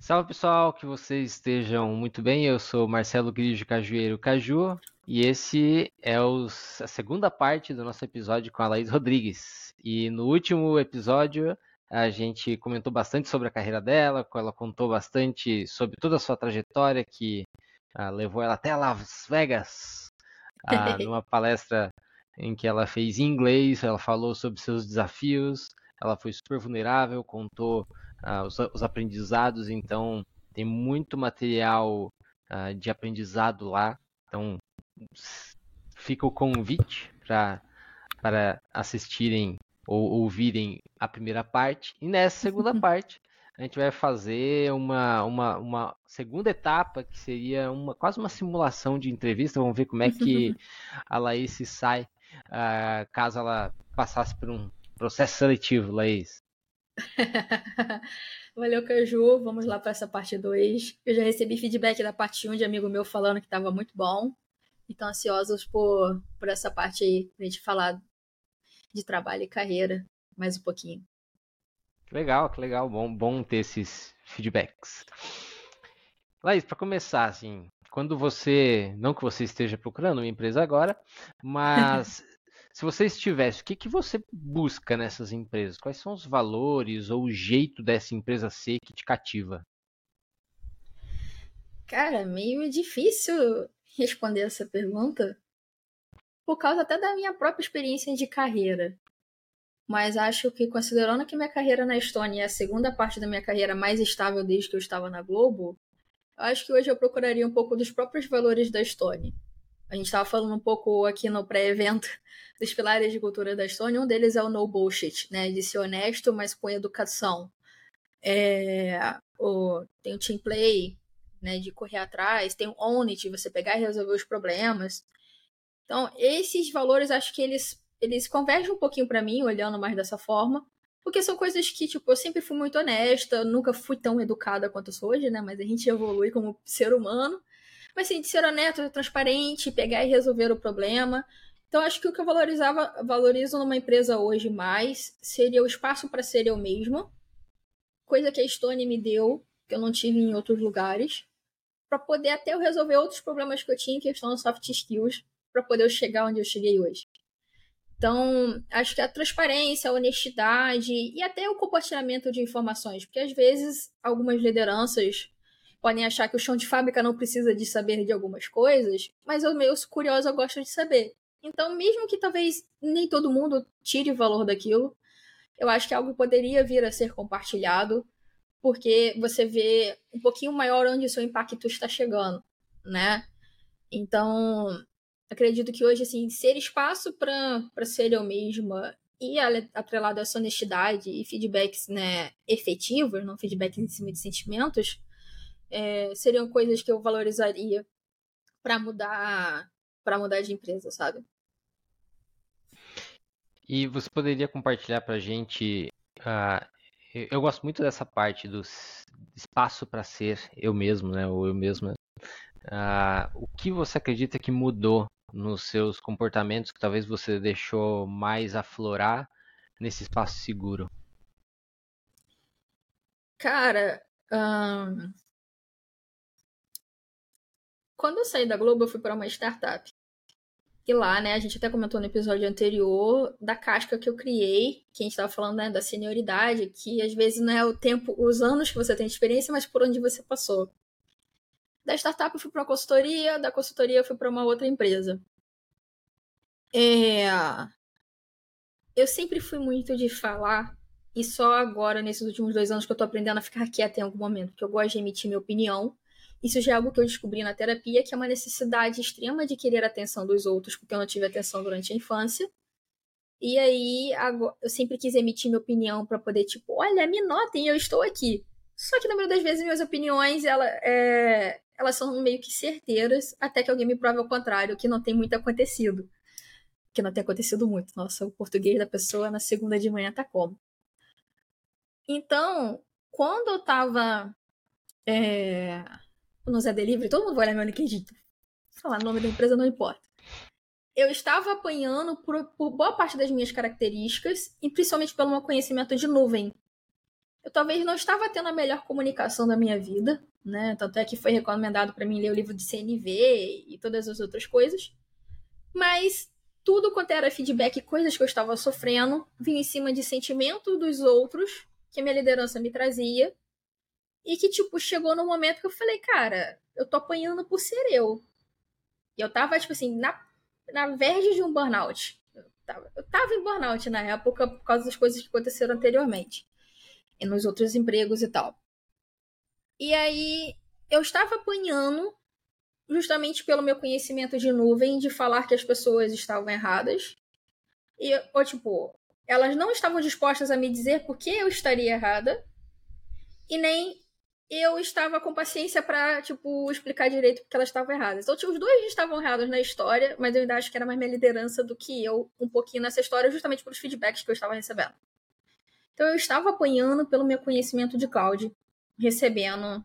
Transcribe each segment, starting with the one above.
Salve pessoal, que vocês estejam muito bem. Eu sou Marcelo Grigio Cajueiro Caju e esse é os, a segunda parte do nosso episódio com a Laís Rodrigues. E no último episódio a gente comentou bastante sobre a carreira dela, ela contou bastante sobre toda a sua trajetória que ah, levou ela até Las Vegas, ah, numa palestra em que ela fez em inglês, ela falou sobre seus desafios, ela foi super vulnerável, contou uh, os, os, aprendizados, então tem muito material uh, de aprendizado lá. Então fica o convite pra, para assistirem ou ouvirem a primeira parte. E nessa segunda parte a gente vai fazer uma, uma, uma segunda etapa que seria uma quase uma simulação de entrevista. Vamos ver como é que a Laís se sai uh, caso ela passasse por um processo seletivo, Laís. Valeu, Caju. Vamos lá para essa parte 2. Eu já recebi feedback da parte 1 um de amigo meu falando que estava muito bom. Então, ansiosos por, por essa parte aí, pra gente falar de trabalho e carreira mais um pouquinho. Que legal, que legal. Bom, bom ter esses feedbacks. Laís, para começar, assim, quando você, não que você esteja procurando uma empresa agora, mas se você estivesse, o que, que você busca nessas empresas? Quais são os valores ou o jeito dessa empresa ser que te cativa? Cara, meio difícil responder essa pergunta por causa até da minha própria experiência de carreira. Mas acho que, considerando que minha carreira na Estônia é a segunda parte da minha carreira mais estável desde que eu estava na Globo, acho que hoje eu procuraria um pouco dos próprios valores da Estônia. A gente estava falando um pouco aqui no pré-evento dos pilares de cultura da Estônia. Um deles é o no bullshit, né? De ser honesto, mas com educação. É, o, tem o team play, né? De correr atrás. Tem o own it, você pegar e resolver os problemas. Então, esses valores, acho que eles, eles convergem um pouquinho para mim, olhando mais dessa forma. Porque são coisas que, tipo, eu sempre fui muito honesta, nunca fui tão educada quanto eu sou hoje, né? Mas a gente evolui como ser humano. Mas assim, de ser honesto, transparente, pegar e resolver o problema. Então, acho que o que eu valorizava, valorizo numa empresa hoje mais seria o espaço para ser eu mesma, coisa que a Stone me deu, que eu não tive em outros lugares, para poder até eu resolver outros problemas que eu tinha em questão de soft skills, para poder eu chegar onde eu cheguei hoje. Então, acho que a transparência, a honestidade e até o compartilhamento de informações, porque às vezes algumas lideranças podem achar que o chão de fábrica não precisa de saber de algumas coisas, mas meio curiosa, eu gosto de saber. Então, mesmo que talvez nem todo mundo tire valor daquilo, eu acho que algo poderia vir a ser compartilhado, porque você vê um pouquinho maior onde o seu impacto está chegando, né? Então, acredito que hoje, assim, ser espaço para ser eu mesma e atrelado a essa honestidade e feedbacks né, efetivos, não feedbacks em cima de sentimentos, é, seriam coisas que eu valorizaria para mudar para mudar de empresa, sabe? E você poderia compartilhar para a gente? Uh, eu gosto muito dessa parte do espaço para ser eu mesmo, né? Ou eu mesma. Uh, o que você acredita que mudou nos seus comportamentos que talvez você deixou mais aflorar nesse espaço seguro? Cara, quando eu saí da Globo, eu fui para uma startup. E lá, né, a gente até comentou no episódio anterior da casca que eu criei, que a gente estava falando né, da senioridade, que às vezes não é o tempo, os anos que você tem de experiência, mas por onde você passou. Da startup eu fui para uma consultoria, da consultoria eu fui para uma outra empresa. É... Eu sempre fui muito de falar, e só agora, nesses últimos dois anos, que eu tô aprendendo a ficar quieta em algum momento, porque eu gosto de emitir minha opinião, isso já é algo que eu descobri na terapia, que é uma necessidade extrema de querer a atenção dos outros, porque eu não tive atenção durante a infância. E aí, eu sempre quis emitir minha opinião para poder, tipo, olha, me notem, eu estou aqui. Só que na maioria das vezes minhas opiniões, ela, é... elas são meio que certeiras, até que alguém me prove o contrário, que não tem muito acontecido. Que não tem acontecido muito. Nossa, o português da pessoa na segunda de manhã tá como? Então, quando eu tava é, no Zé Delivery, todo mundo vai olhar meu LinkedIn. Falar o nome da empresa não importa. Eu estava apanhando por, por boa parte das minhas características e principalmente pelo meu conhecimento de nuvem. eu talvez não estava tendo a melhor comunicação da minha vida, né? Tanto é que foi recomendado para mim ler o livro de CNV e todas as outras coisas. Mas tudo quanto era feedback, coisas que eu estava sofrendo, vinha em cima de sentimentos dos outros que minha liderança me trazia. E que, tipo, chegou no momento que eu falei, cara, eu tô apanhando por ser eu. E eu tava, tipo assim, na, na verge de um burnout. Eu tava, eu tava em burnout na época por causa das coisas que aconteceram anteriormente. E nos outros empregos e tal. E aí, eu estava apanhando justamente pelo meu conhecimento de nuvem, de falar que as pessoas estavam erradas. E, ou, tipo, elas não estavam dispostas a me dizer por que eu estaria errada, e nem eu estava com paciência para tipo, explicar direito porque elas estavam erradas. Então, tipo, os dois estavam errados na história, mas eu ainda acho que era mais minha liderança do que eu, um pouquinho nessa história, justamente pelos feedbacks que eu estava recebendo. Então, eu estava apanhando pelo meu conhecimento de cloud, recebendo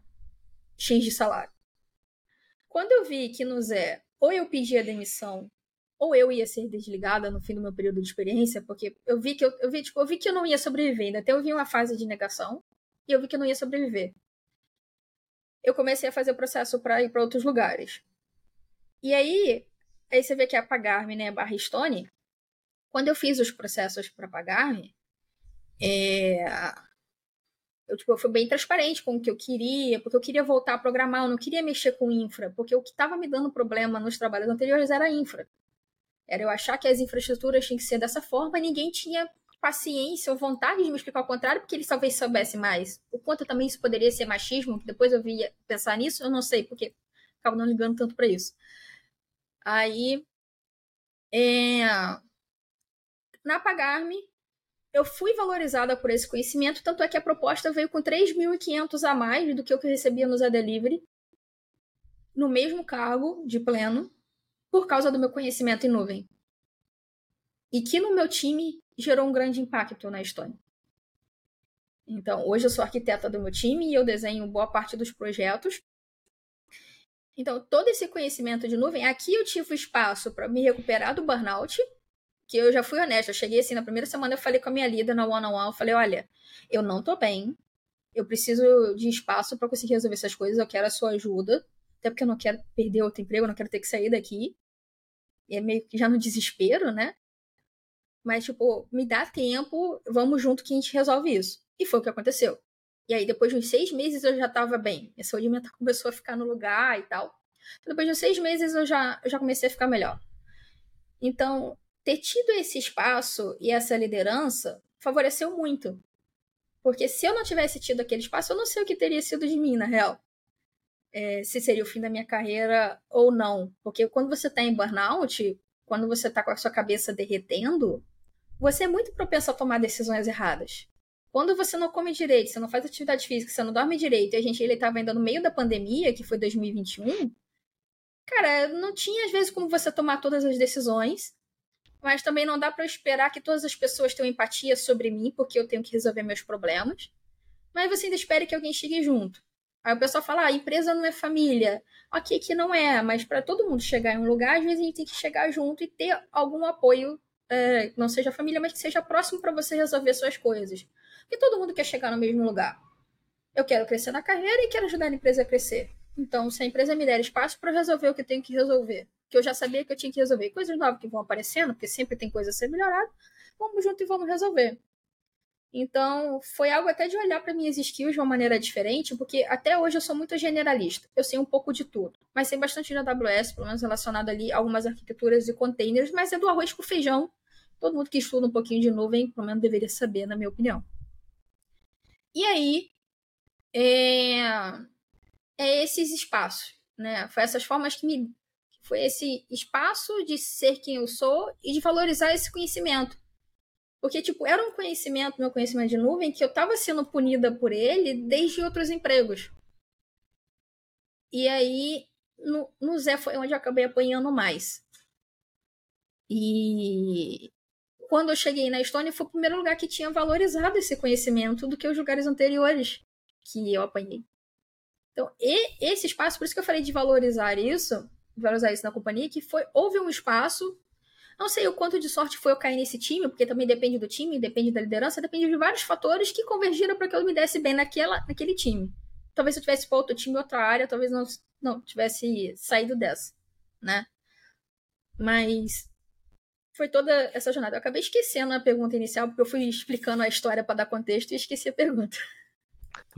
X de salário. Quando eu vi que no Zé, ou eu pedia demissão, ou eu ia ser desligada no fim do meu período de experiência, porque eu vi que eu, eu vi, tipo, eu vi que eu não ia sobreviver, ainda até eu vi uma fase de negação, e eu vi que eu não ia sobreviver. Eu comecei a fazer o processo para ir para outros lugares. E aí, aí você vê que é a Pagar-me, né, barra Stone, quando eu fiz os processos para Pagar-me, é, eu, tipo, eu fui bem transparente com o que eu queria, porque eu queria voltar a programar, eu não queria mexer com infra, porque o que estava me dando problema nos trabalhos anteriores era infra. Era eu achar que as infraestruturas tinham que ser dessa forma ninguém tinha paciência ou vontade de me explicar o contrário, porque eles talvez soubessem mais. O quanto também isso poderia ser machismo, que depois eu via pensar nisso, eu não sei, porque acabo não ligando tanto para isso. Aí, é... na Pagar-me, eu fui valorizada por esse conhecimento, tanto é que a proposta veio com 3.500 a mais do que eu que recebia no Zé Delivery, no mesmo cargo de pleno, por causa do meu conhecimento em nuvem. E que no meu time gerou um grande impacto na Estônia. Então, hoje eu sou arquiteta do meu time e eu desenho boa parte dos projetos. Então, todo esse conhecimento de nuvem, aqui eu tive espaço para me recuperar do burnout, que eu já fui honesta, eu cheguei assim, na primeira semana eu falei com a minha líder na one-on-one, -on -one, eu falei, olha, eu não tô bem, eu preciso de espaço para conseguir resolver essas coisas, eu quero a sua ajuda, até porque eu não quero perder outro emprego, eu não quero ter que sair daqui. E é meio que já no desespero, né? Mas, tipo, me dá tempo, vamos junto que a gente resolve isso. E foi o que aconteceu. E aí, depois de uns seis meses, eu já tava bem. Minha saúde mental começou a ficar no lugar e tal. Então, depois de uns seis meses, eu já, eu já comecei a ficar melhor. Então, ter tido esse espaço e essa liderança favoreceu muito. Porque se eu não tivesse tido aquele espaço, eu não sei o que teria sido de mim, na real. É, se seria o fim da minha carreira ou não. Porque quando você está em burnout, quando você está com a sua cabeça derretendo, você é muito propenso a tomar decisões erradas. Quando você não come direito, você não faz atividade física, você não dorme direito, e a gente ele estava ainda no meio da pandemia, que foi 2021, cara, não tinha às vezes como você tomar todas as decisões mas também não dá para esperar que todas as pessoas tenham empatia sobre mim, porque eu tenho que resolver meus problemas. Mas você ainda espera que alguém chegue junto. Aí o pessoal fala: ah, empresa não é família. Ok, que não é, mas para todo mundo chegar em um lugar, às vezes a gente tem que chegar junto e ter algum apoio, é, não seja família, mas que seja próximo para você resolver suas coisas. Porque todo mundo quer chegar no mesmo lugar. Eu quero crescer na carreira e quero ajudar a empresa a crescer. Então, se a empresa me der espaço para resolver o que eu tenho que resolver, que eu já sabia que eu tinha que resolver. Coisas novas que vão aparecendo, porque sempre tem coisa a ser melhorada. Vamos junto e vamos resolver. Então, foi algo até de olhar para minhas skills de uma maneira diferente, porque até hoje eu sou muito generalista. Eu sei um pouco de tudo, mas sei bastante de AWS, pelo menos relacionado ali a algumas arquiteturas e containers, mas é do arroz com feijão. Todo mundo que estuda um pouquinho de nuvem, pelo menos deveria saber, na minha opinião. E aí, é, é esses espaços, né? Foi essas formas que me foi esse espaço de ser quem eu sou e de valorizar esse conhecimento. Porque, tipo, era um conhecimento, meu conhecimento de nuvem, que eu estava sendo punida por ele desde outros empregos. E aí, no, no Zé foi onde eu acabei apanhando mais. E quando eu cheguei na Estônia, foi o primeiro lugar que tinha valorizado esse conhecimento do que os lugares anteriores que eu apanhei. Então, esse espaço, por isso que eu falei de valorizar isso, valorizar isso na companhia, que foi houve um espaço Não sei o quanto de sorte foi eu cair nesse time, porque também depende do time, depende da liderança, depende de vários fatores que convergiram para que eu me desse bem naquela, naquele time. Talvez se eu tivesse para outro time, outra área, talvez não, não tivesse saído dessa, né? Mas foi toda essa jornada. Eu acabei esquecendo a pergunta inicial, porque eu fui explicando a história para dar contexto e esqueci a pergunta.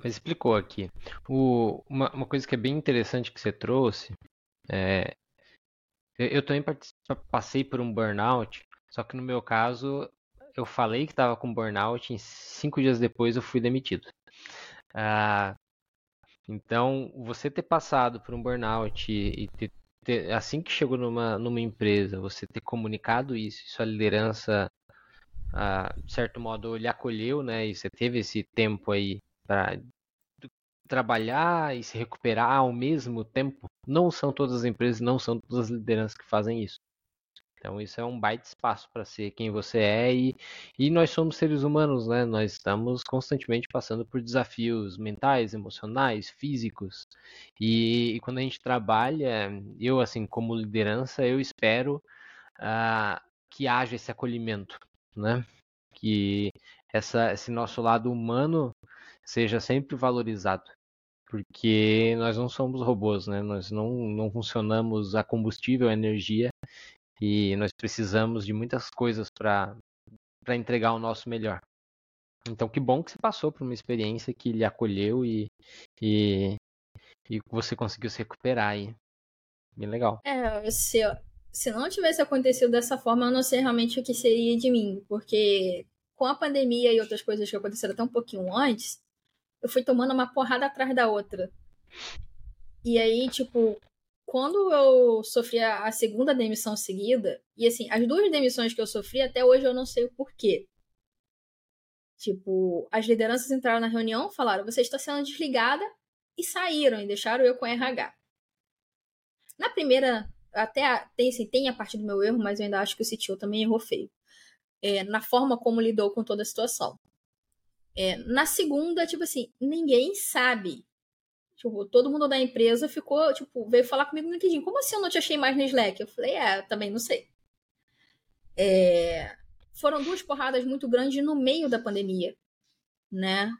Mas explicou aqui. O, uma, uma coisa que é bem interessante que você trouxe é, eu também passei por um burnout, só que no meu caso, eu falei que estava com burnout e cinco dias depois eu fui demitido. Ah, então, você ter passado por um burnout e ter, ter, assim que chegou numa, numa empresa, você ter comunicado isso, sua liderança, ah, de certo modo, lhe acolheu, né? E você teve esse tempo aí para trabalhar e se recuperar ao mesmo tempo. Não são todas as empresas, não são todas as lideranças que fazem isso. Então isso é um baita espaço para ser quem você é e, e nós somos seres humanos, né? Nós estamos constantemente passando por desafios mentais, emocionais, físicos e, e quando a gente trabalha, eu assim como liderança, eu espero uh, que haja esse acolhimento, né? Que essa, esse nosso lado humano seja sempre valorizado porque nós não somos robôs, né? Nós não, não funcionamos a combustível, a energia, e nós precisamos de muitas coisas para entregar o nosso melhor. Então, que bom que você passou por uma experiência que lhe acolheu e, e, e você conseguiu se recuperar aí. Bem legal. É, se, se não tivesse acontecido dessa forma, eu não sei realmente o que seria de mim, porque com a pandemia e outras coisas que aconteceram até um pouquinho antes, eu fui tomando uma porrada atrás da outra. E aí, tipo, quando eu sofri a, segunda demissão seguida, e assim, as duas demissões que eu sofri, até hoje eu não sei o porquê. Tipo, as lideranças entraram na reunião, falaram: você está sendo desligada, e saíram e deixaram eu com RH. Na primeira, até a, tem, assim, tem a parte do meu erro, mas eu ainda acho que o CTO também errou feio. É, na forma como lidou com toda a situação. É, na segunda, tipo assim, ninguém sabe. Tipo, todo mundo da empresa ficou, tipo, veio falar comigo no LinkedIn. Como assim eu não te achei mais no Slack? Eu falei, é, também não sei. É, foram duas porradas muito grandes no meio da pandemia, né?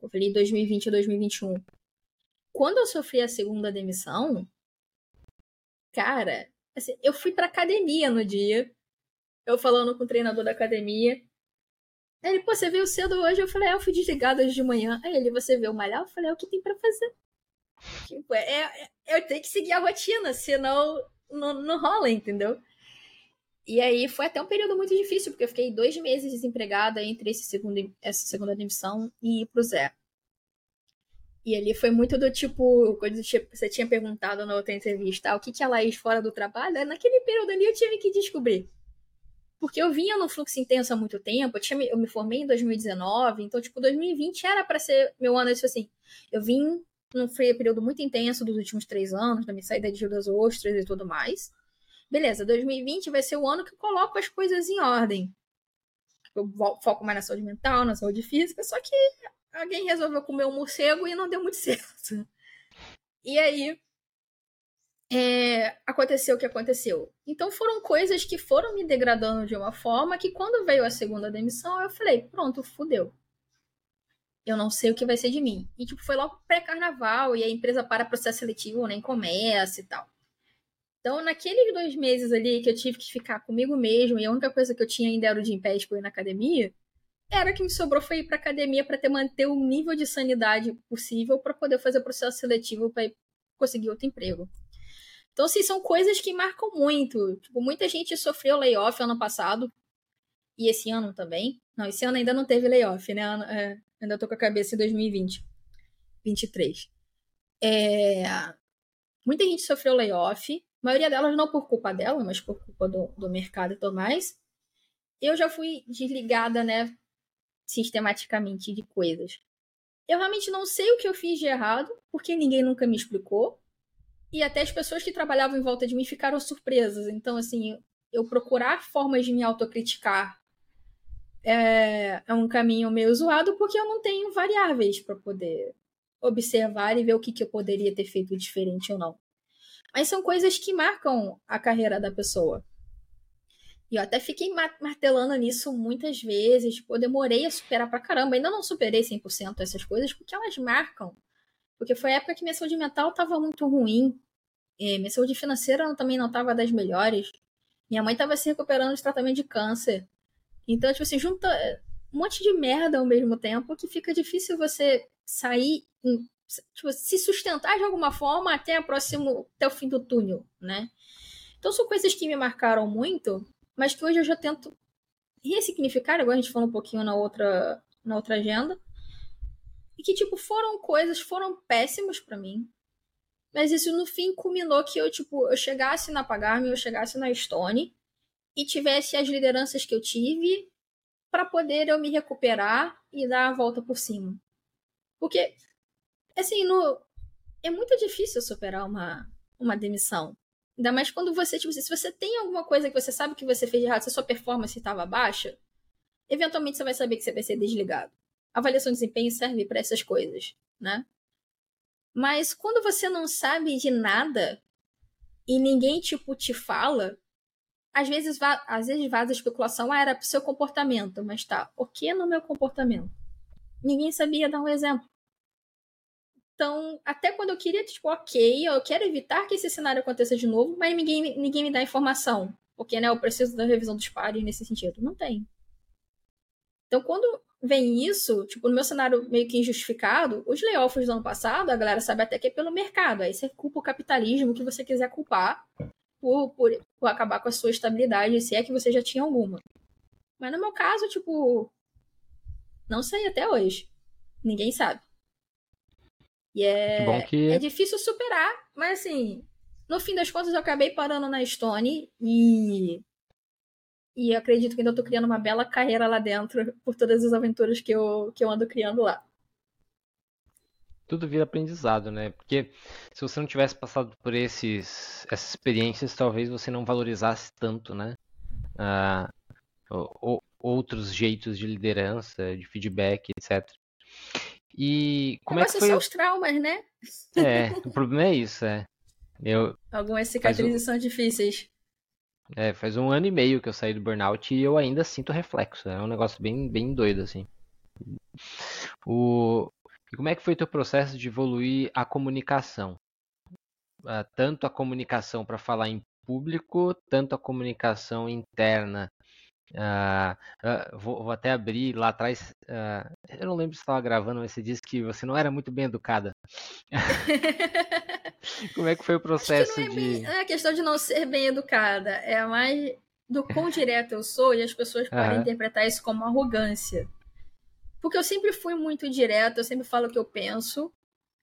Eu falei 2020 e 2021. Quando eu sofri a segunda demissão, cara, assim, eu fui pra academia no dia. Eu falando com o treinador da academia. Ele, pô, você veio cedo hoje? Eu falei, é, eu fui desligado hoje de manhã. Aí ele, você veio malhar? Eu falei, é o que tem para fazer. Tipo, é, é, eu tenho que seguir a rotina, senão não, não rola, entendeu? E aí foi até um período muito difícil, porque eu fiquei dois meses desempregada entre esse segundo, essa segunda demissão e ir pro Zé. E ali foi muito do tipo, quando você tinha perguntado na outra entrevista, ah, o que, que a Laís fora do trabalho, naquele período ali eu tive que descobrir. Porque eu vinha no fluxo intenso há muito tempo, eu, tinha, eu me formei em 2019, então, tipo, 2020 era para ser meu ano, isso assim. Eu vim num período muito intenso dos últimos três anos, da minha saída de Rio das Ostras e tudo mais. Beleza, 2020 vai ser o ano que eu coloco as coisas em ordem. Eu foco mais na saúde mental, na saúde física, só que alguém resolveu comer um morcego e não deu muito certo. E aí, é, aconteceu o que aconteceu. Então foram coisas que foram me degradando de uma forma que quando veio a segunda demissão, eu falei, pronto, fudeu. Eu não sei o que vai ser de mim. E tipo, foi logo pré-carnaval e a empresa para processo seletivo, nem começa e tal. Então, naqueles dois meses ali que eu tive que ficar comigo mesmo, e a única coisa que eu tinha ainda era o pé para ir na academia, era que me sobrou foi ir para academia para ter manter o nível de sanidade possível para poder fazer processo seletivo para conseguir outro emprego. Então, assim, são coisas que marcam muito. Tipo, muita gente sofreu layoff ano passado. E esse ano também. Não, esse ano ainda não teve layoff, né? É, ainda tô com a cabeça em 2020. 23. É, muita gente sofreu layoff. A maioria delas não por culpa dela, mas por culpa do, do mercado e tudo mais. Eu já fui desligada, né? Sistematicamente de coisas. Eu realmente não sei o que eu fiz de errado, porque ninguém nunca me explicou. E até as pessoas que trabalhavam em volta de mim ficaram surpresas. Então, assim, eu procurar formas de me autocriticar é, é um caminho meio zoado porque eu não tenho variáveis para poder observar e ver o que, que eu poderia ter feito diferente ou não. Mas são coisas que marcam a carreira da pessoa. E eu até fiquei martelando nisso muitas vezes. Tipo, eu demorei a superar pra caramba. Ainda não superei 100% essas coisas, porque elas marcam. Porque foi a época que minha saúde mental tava muito ruim. E minha saúde financeira também não tava das melhores. Minha mãe tava se recuperando de tratamento de câncer. Então, tipo assim, junta um monte de merda ao mesmo tempo que fica difícil você sair, tipo, se sustentar de alguma forma até, próximo, até o fim do túnel, né? Então são coisas que me marcaram muito, mas que hoje eu já tento ressignificar, agora a gente falou um pouquinho na outra, na outra agenda, e que, tipo, foram coisas, foram péssimas para mim, mas isso no fim culminou que eu, tipo, eu chegasse na Pagarme, eu chegasse na Stone e tivesse as lideranças que eu tive para poder eu me recuperar e dar a volta por cima. Porque, assim, no... é muito difícil superar uma, uma demissão. Ainda mais quando você, tipo, se você tem alguma coisa que você sabe que você fez de errado, se a sua performance estava baixa, eventualmente você vai saber que você vai ser desligado. Avaliação de desempenho serve para essas coisas, né? Mas quando você não sabe de nada e ninguém, tipo, te fala, às vezes, às vezes vaza a especulação, ah, era pro seu comportamento, mas tá, o que no meu comportamento? Ninguém sabia dar um exemplo. Então, até quando eu queria, tipo, ok, eu quero evitar que esse cenário aconteça de novo, mas ninguém, ninguém me dá informação. Porque, né, eu preciso da revisão dos pares nesse sentido. Não tem. Então, quando vem isso, tipo, no meu cenário meio que injustificado, os layoffs do ano passado, a galera sabe até que é pelo mercado. Aí você culpa o capitalismo que você quiser culpar por, por, por acabar com a sua estabilidade, se é que você já tinha alguma. Mas no meu caso, tipo, não sei até hoje. Ninguém sabe. E é, que... é difícil superar, mas assim, no fim das contas eu acabei parando na Stone e e acredito que ainda estou criando uma bela carreira lá dentro por todas as aventuras que eu, que eu ando criando lá. Tudo vira aprendizado, né? Porque se você não tivesse passado por esses, essas experiências, talvez você não valorizasse tanto, né? Ah, outros jeitos de liderança, de feedback, etc. E como é que foi? são os traumas, né? É, o problema é isso, é. Eu, Algumas cicatrizes são difíceis. É, faz um ano e meio que eu saí do burnout e eu ainda sinto reflexo. É um negócio bem, bem doido, assim. O... E como é que foi teu processo de evoluir a comunicação? Uh, tanto a comunicação para falar em público, tanto a comunicação interna. Uh, uh, vou, vou, até abrir lá atrás. eu não lembro se estava gravando, mas você disse que você não era muito bem educada. Como é que foi o processo não é de. Bem, não é questão de não ser bem educada, é mais do quão direto eu sou e as pessoas podem uhum. interpretar isso como arrogância. Porque eu sempre fui muito direta, eu sempre falo o que eu penso.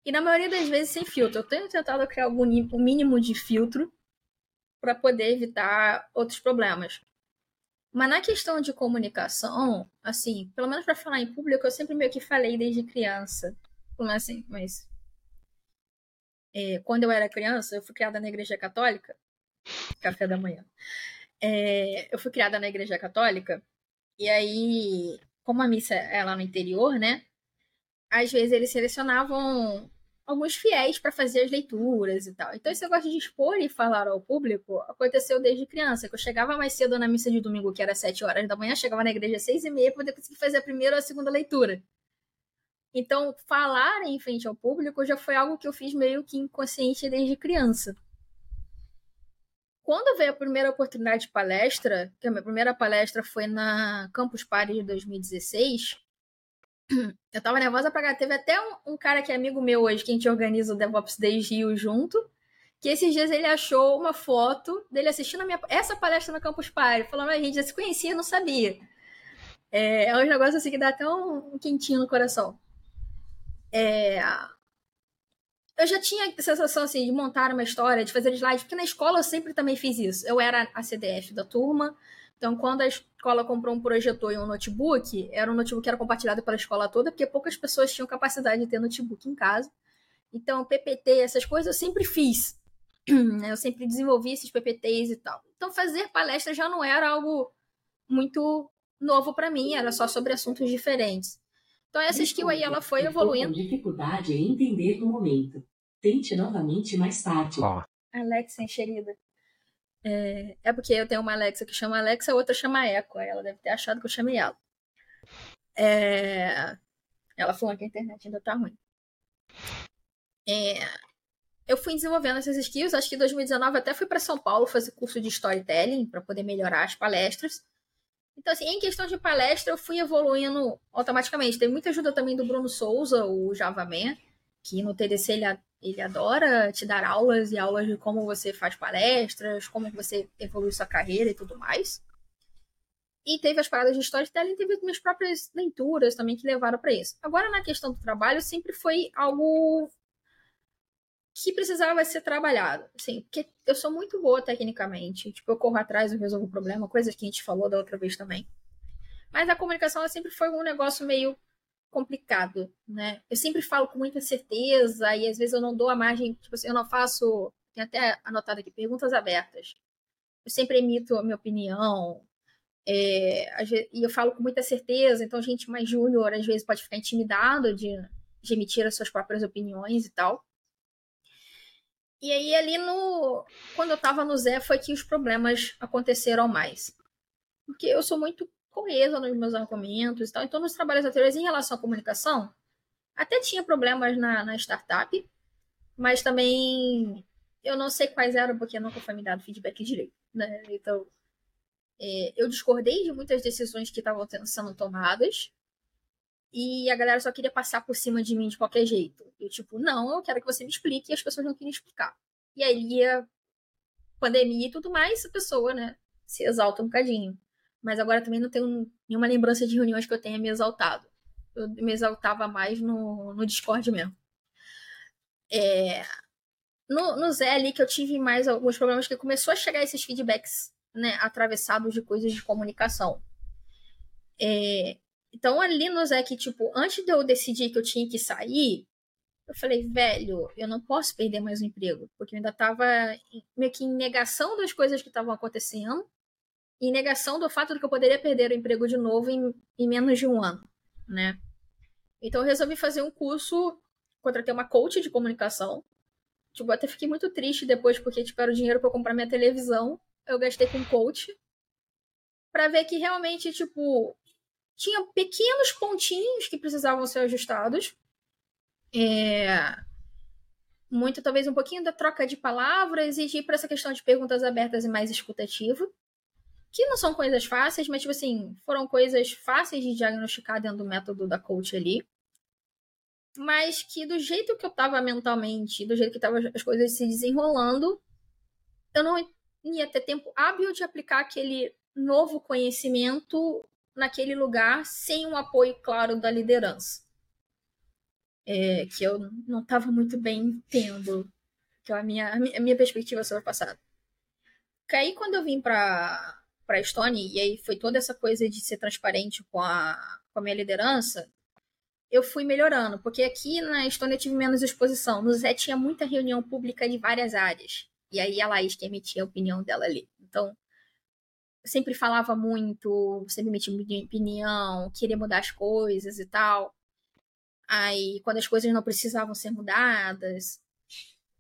E na maioria das vezes sem filtro. Eu tenho tentado criar algum um mínimo de filtro para poder evitar outros problemas. Mas na questão de comunicação, assim, pelo menos para falar em público, eu sempre meio que falei desde criança. Como assim? Mas é, quando eu era criança, eu fui criada na igreja católica. Café da manhã. É, eu fui criada na igreja católica. E aí, como a missa é lá no interior, né? Às vezes eles selecionavam alguns fiéis para fazer as leituras e tal. Então, esse negócio de expor e falar ao público aconteceu desde criança. Que eu chegava mais cedo na missa de domingo, que era sete horas da manhã, chegava na igreja às seis e meia para poder conseguir fazer a primeira ou a segunda leitura. Então, falar em frente ao público já foi algo que eu fiz meio que inconsciente desde criança. Quando veio a primeira oportunidade de palestra, que a minha primeira palestra foi na Campus Party de 2016, eu tava nervosa pra cá. Teve até um, um, cara que é amigo meu hoje, que a gente organiza o DevOps Days Rio junto, que esses dias ele achou uma foto dele assistindo minha, essa palestra na Campus Party, falando, a gente já se conhecia, não sabia. É, é um negócio assim que dá até um, um quentinho no coração. É... Eu já tinha a sensação assim, de montar uma história, de fazer slide, porque na escola eu sempre também fiz isso. Eu era a CDF da turma, então quando a escola comprou um projetor e um notebook, era um notebook que era compartilhado pela escola toda, porque poucas pessoas tinham capacidade de ter notebook em casa. Então, PPT, essas coisas eu sempre fiz. Eu sempre desenvolvi esses PPTs e tal. Então, fazer palestra já não era algo muito novo para mim, era só sobre assuntos diferentes. Então essa skill aí ela foi evoluindo. Com dificuldade em entender no momento. Tente novamente mais tarde. Oh. Alexa enxerida. É, é porque eu tenho uma Alexa que chama Alexa, a outra chama Echo. Ela deve ter achado que eu chamei ela. É, ela falou que a internet ainda tá ruim. É, eu fui desenvolvendo essas skills. Acho que em 2019 até fui para São Paulo fazer curso de storytelling para poder melhorar as palestras. Então, assim, em questão de palestra, eu fui evoluindo automaticamente. Tem muita ajuda também do Bruno Souza, o Java Man, que no TDC ele, ele adora te dar aulas e aulas de como você faz palestras, como você evolui sua carreira e tudo mais. E teve as paradas de storytelling, teve minhas próprias leituras também que levaram para isso. Agora, na questão do trabalho, sempre foi algo que precisava ser trabalhado. Assim, porque eu sou muito boa tecnicamente. Tipo, eu corro atrás, eu resolvo o problema, coisas que a gente falou da outra vez também. Mas a comunicação sempre foi um negócio meio complicado, né? Eu sempre falo com muita certeza e às vezes eu não dou a margem, tipo assim, eu não faço, tem até anotado aqui, perguntas abertas. Eu sempre emito a minha opinião, é, e eu falo com muita certeza, então gente mais júnior às vezes pode ficar intimidado de, de emitir as suas próprias opiniões e tal. E aí, ali no. Quando eu tava no Zé, foi que os problemas aconteceram mais. Porque eu sou muito coesa nos meus argumentos e tal. Então, nos trabalhos anteriores, em relação à comunicação, até tinha problemas na, na startup, mas também eu não sei quais eram, porque nunca foi me dado feedback direito. Né? Então, é, eu discordei de muitas decisões que estavam sendo tomadas, e a galera só queria passar por cima de mim de qualquer jeito. Eu, tipo, não, eu quero que você me explique, e as pessoas não queriam explicar. E aí ia pandemia e tudo mais, a pessoa, né, se exalta um bocadinho. Mas agora também não tenho nenhuma lembrança de reuniões que eu tenha me exaltado. Eu me exaltava mais no, no Discord mesmo. É, no, no Zé ali que eu tive mais alguns problemas que começou a chegar esses feedbacks, né, atravessados de coisas de comunicação. É, então, ali no que, tipo, antes de eu decidir que eu tinha que sair, eu falei, velho, eu não posso perder mais o emprego, porque eu ainda tava meio que em negação das coisas que estavam acontecendo, em negação do fato de que eu poderia perder o emprego de novo em, em menos de um ano, né? Então, eu resolvi fazer um curso, contratei uma coach de comunicação. Tipo, até fiquei muito triste depois, porque, tipo, era o dinheiro para comprar minha televisão. Eu gastei com coach. para ver que realmente, tipo, tinha pequenos pontinhos que precisavam ser ajustados. É, muito, talvez, um pouquinho da troca de palavras e de para essa questão de perguntas abertas e mais escutativa. Que não são coisas fáceis, mas, tipo assim, foram coisas fáceis de diagnosticar dentro do método da coach ali. Mas que do jeito que eu tava mentalmente, do jeito que estavam as coisas se desenrolando, eu não ia ter tempo hábil de aplicar aquele novo conhecimento naquele lugar sem um apoio claro da liderança. É, que eu não estava muito bem tendo, que é a minha, a minha perspectiva sobre o passado. Que aí quando eu vim para para Estônia, e aí foi toda essa coisa de ser transparente com a, com a minha liderança, eu fui melhorando, porque aqui na Estônia eu tive menos exposição. No Zé tinha muita reunião pública de várias áreas. E aí a Laís que emitia a opinião dela ali. Então, sempre falava muito, sempre metia minha opinião, queria mudar as coisas e tal. Aí, quando as coisas não precisavam ser mudadas.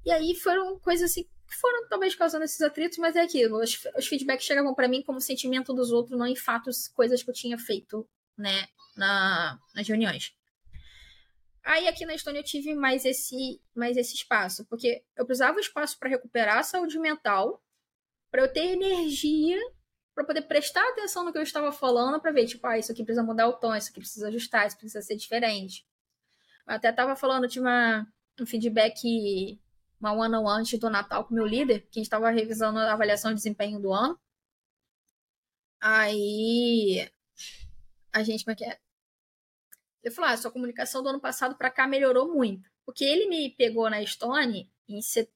E aí foram coisas assim que foram talvez causando esses atritos, mas é aquilo. Os, os feedbacks chegavam para mim como sentimento dos outros, não em fatos, coisas que eu tinha feito, né, na, nas reuniões. Aí aqui na Estônia eu tive mais esse, mais esse espaço, porque eu precisava espaço para recuperar a saúde mental, para eu ter energia para poder prestar atenção no que eu estava falando, para ver, tipo, ah, isso aqui precisa mudar o tom, isso aqui precisa ajustar, isso precisa ser diferente. Eu até estava falando, tinha uma, um feedback, uma one-on-one antes do Natal com meu líder, que a gente estava revisando a avaliação de desempenho do ano. Aí, a gente, como é que é? Ele falou, ah, sua comunicação do ano passado para cá melhorou muito. Porque ele me pegou na Estônia,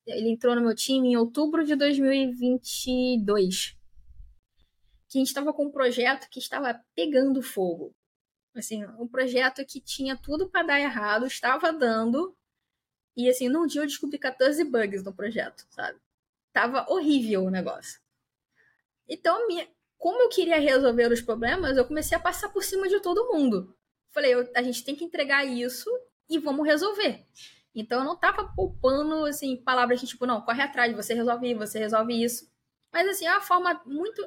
ele entrou no meu time em outubro de 2022 que a gente estava com um projeto que estava pegando fogo. Assim, um projeto que tinha tudo para dar errado, estava dando. E assim, num dia eu descobri 14 bugs no projeto, sabe? Tava horrível o negócio. Então, minha... como eu queria resolver os problemas, eu comecei a passar por cima de todo mundo. Falei, a gente tem que entregar isso e vamos resolver. Então eu não tava poupando, assim, palavras que, tipo, não, corre atrás, você resolve você resolve isso. Mas, assim, é uma forma muito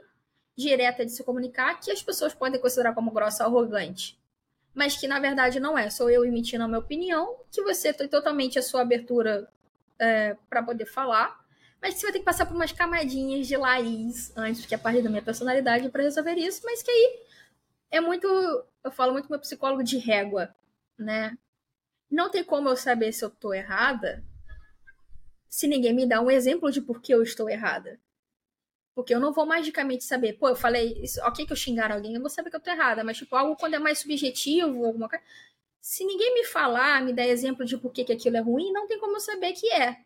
direta de se comunicar que as pessoas podem considerar como grossa arrogante. Mas que, na verdade, não é. Sou eu emitindo a minha opinião, que você tem totalmente a sua abertura é, para poder falar. Mas você vai ter que passar por umas camadinhas de Laís antes, que é parte da minha personalidade, para resolver isso. Mas que aí é muito. Eu falo muito com meu psicólogo de régua, né? Não tem como eu saber se eu tô errada se ninguém me dá um exemplo de por que eu estou errada. Porque eu não vou magicamente saber, pô, eu falei, isso, ok que eu xingar alguém, eu vou saber que eu tô errada, mas tipo, algo quando é mais subjetivo, alguma coisa. Se ninguém me falar, me dar exemplo de por que, que aquilo é ruim, não tem como eu saber que é.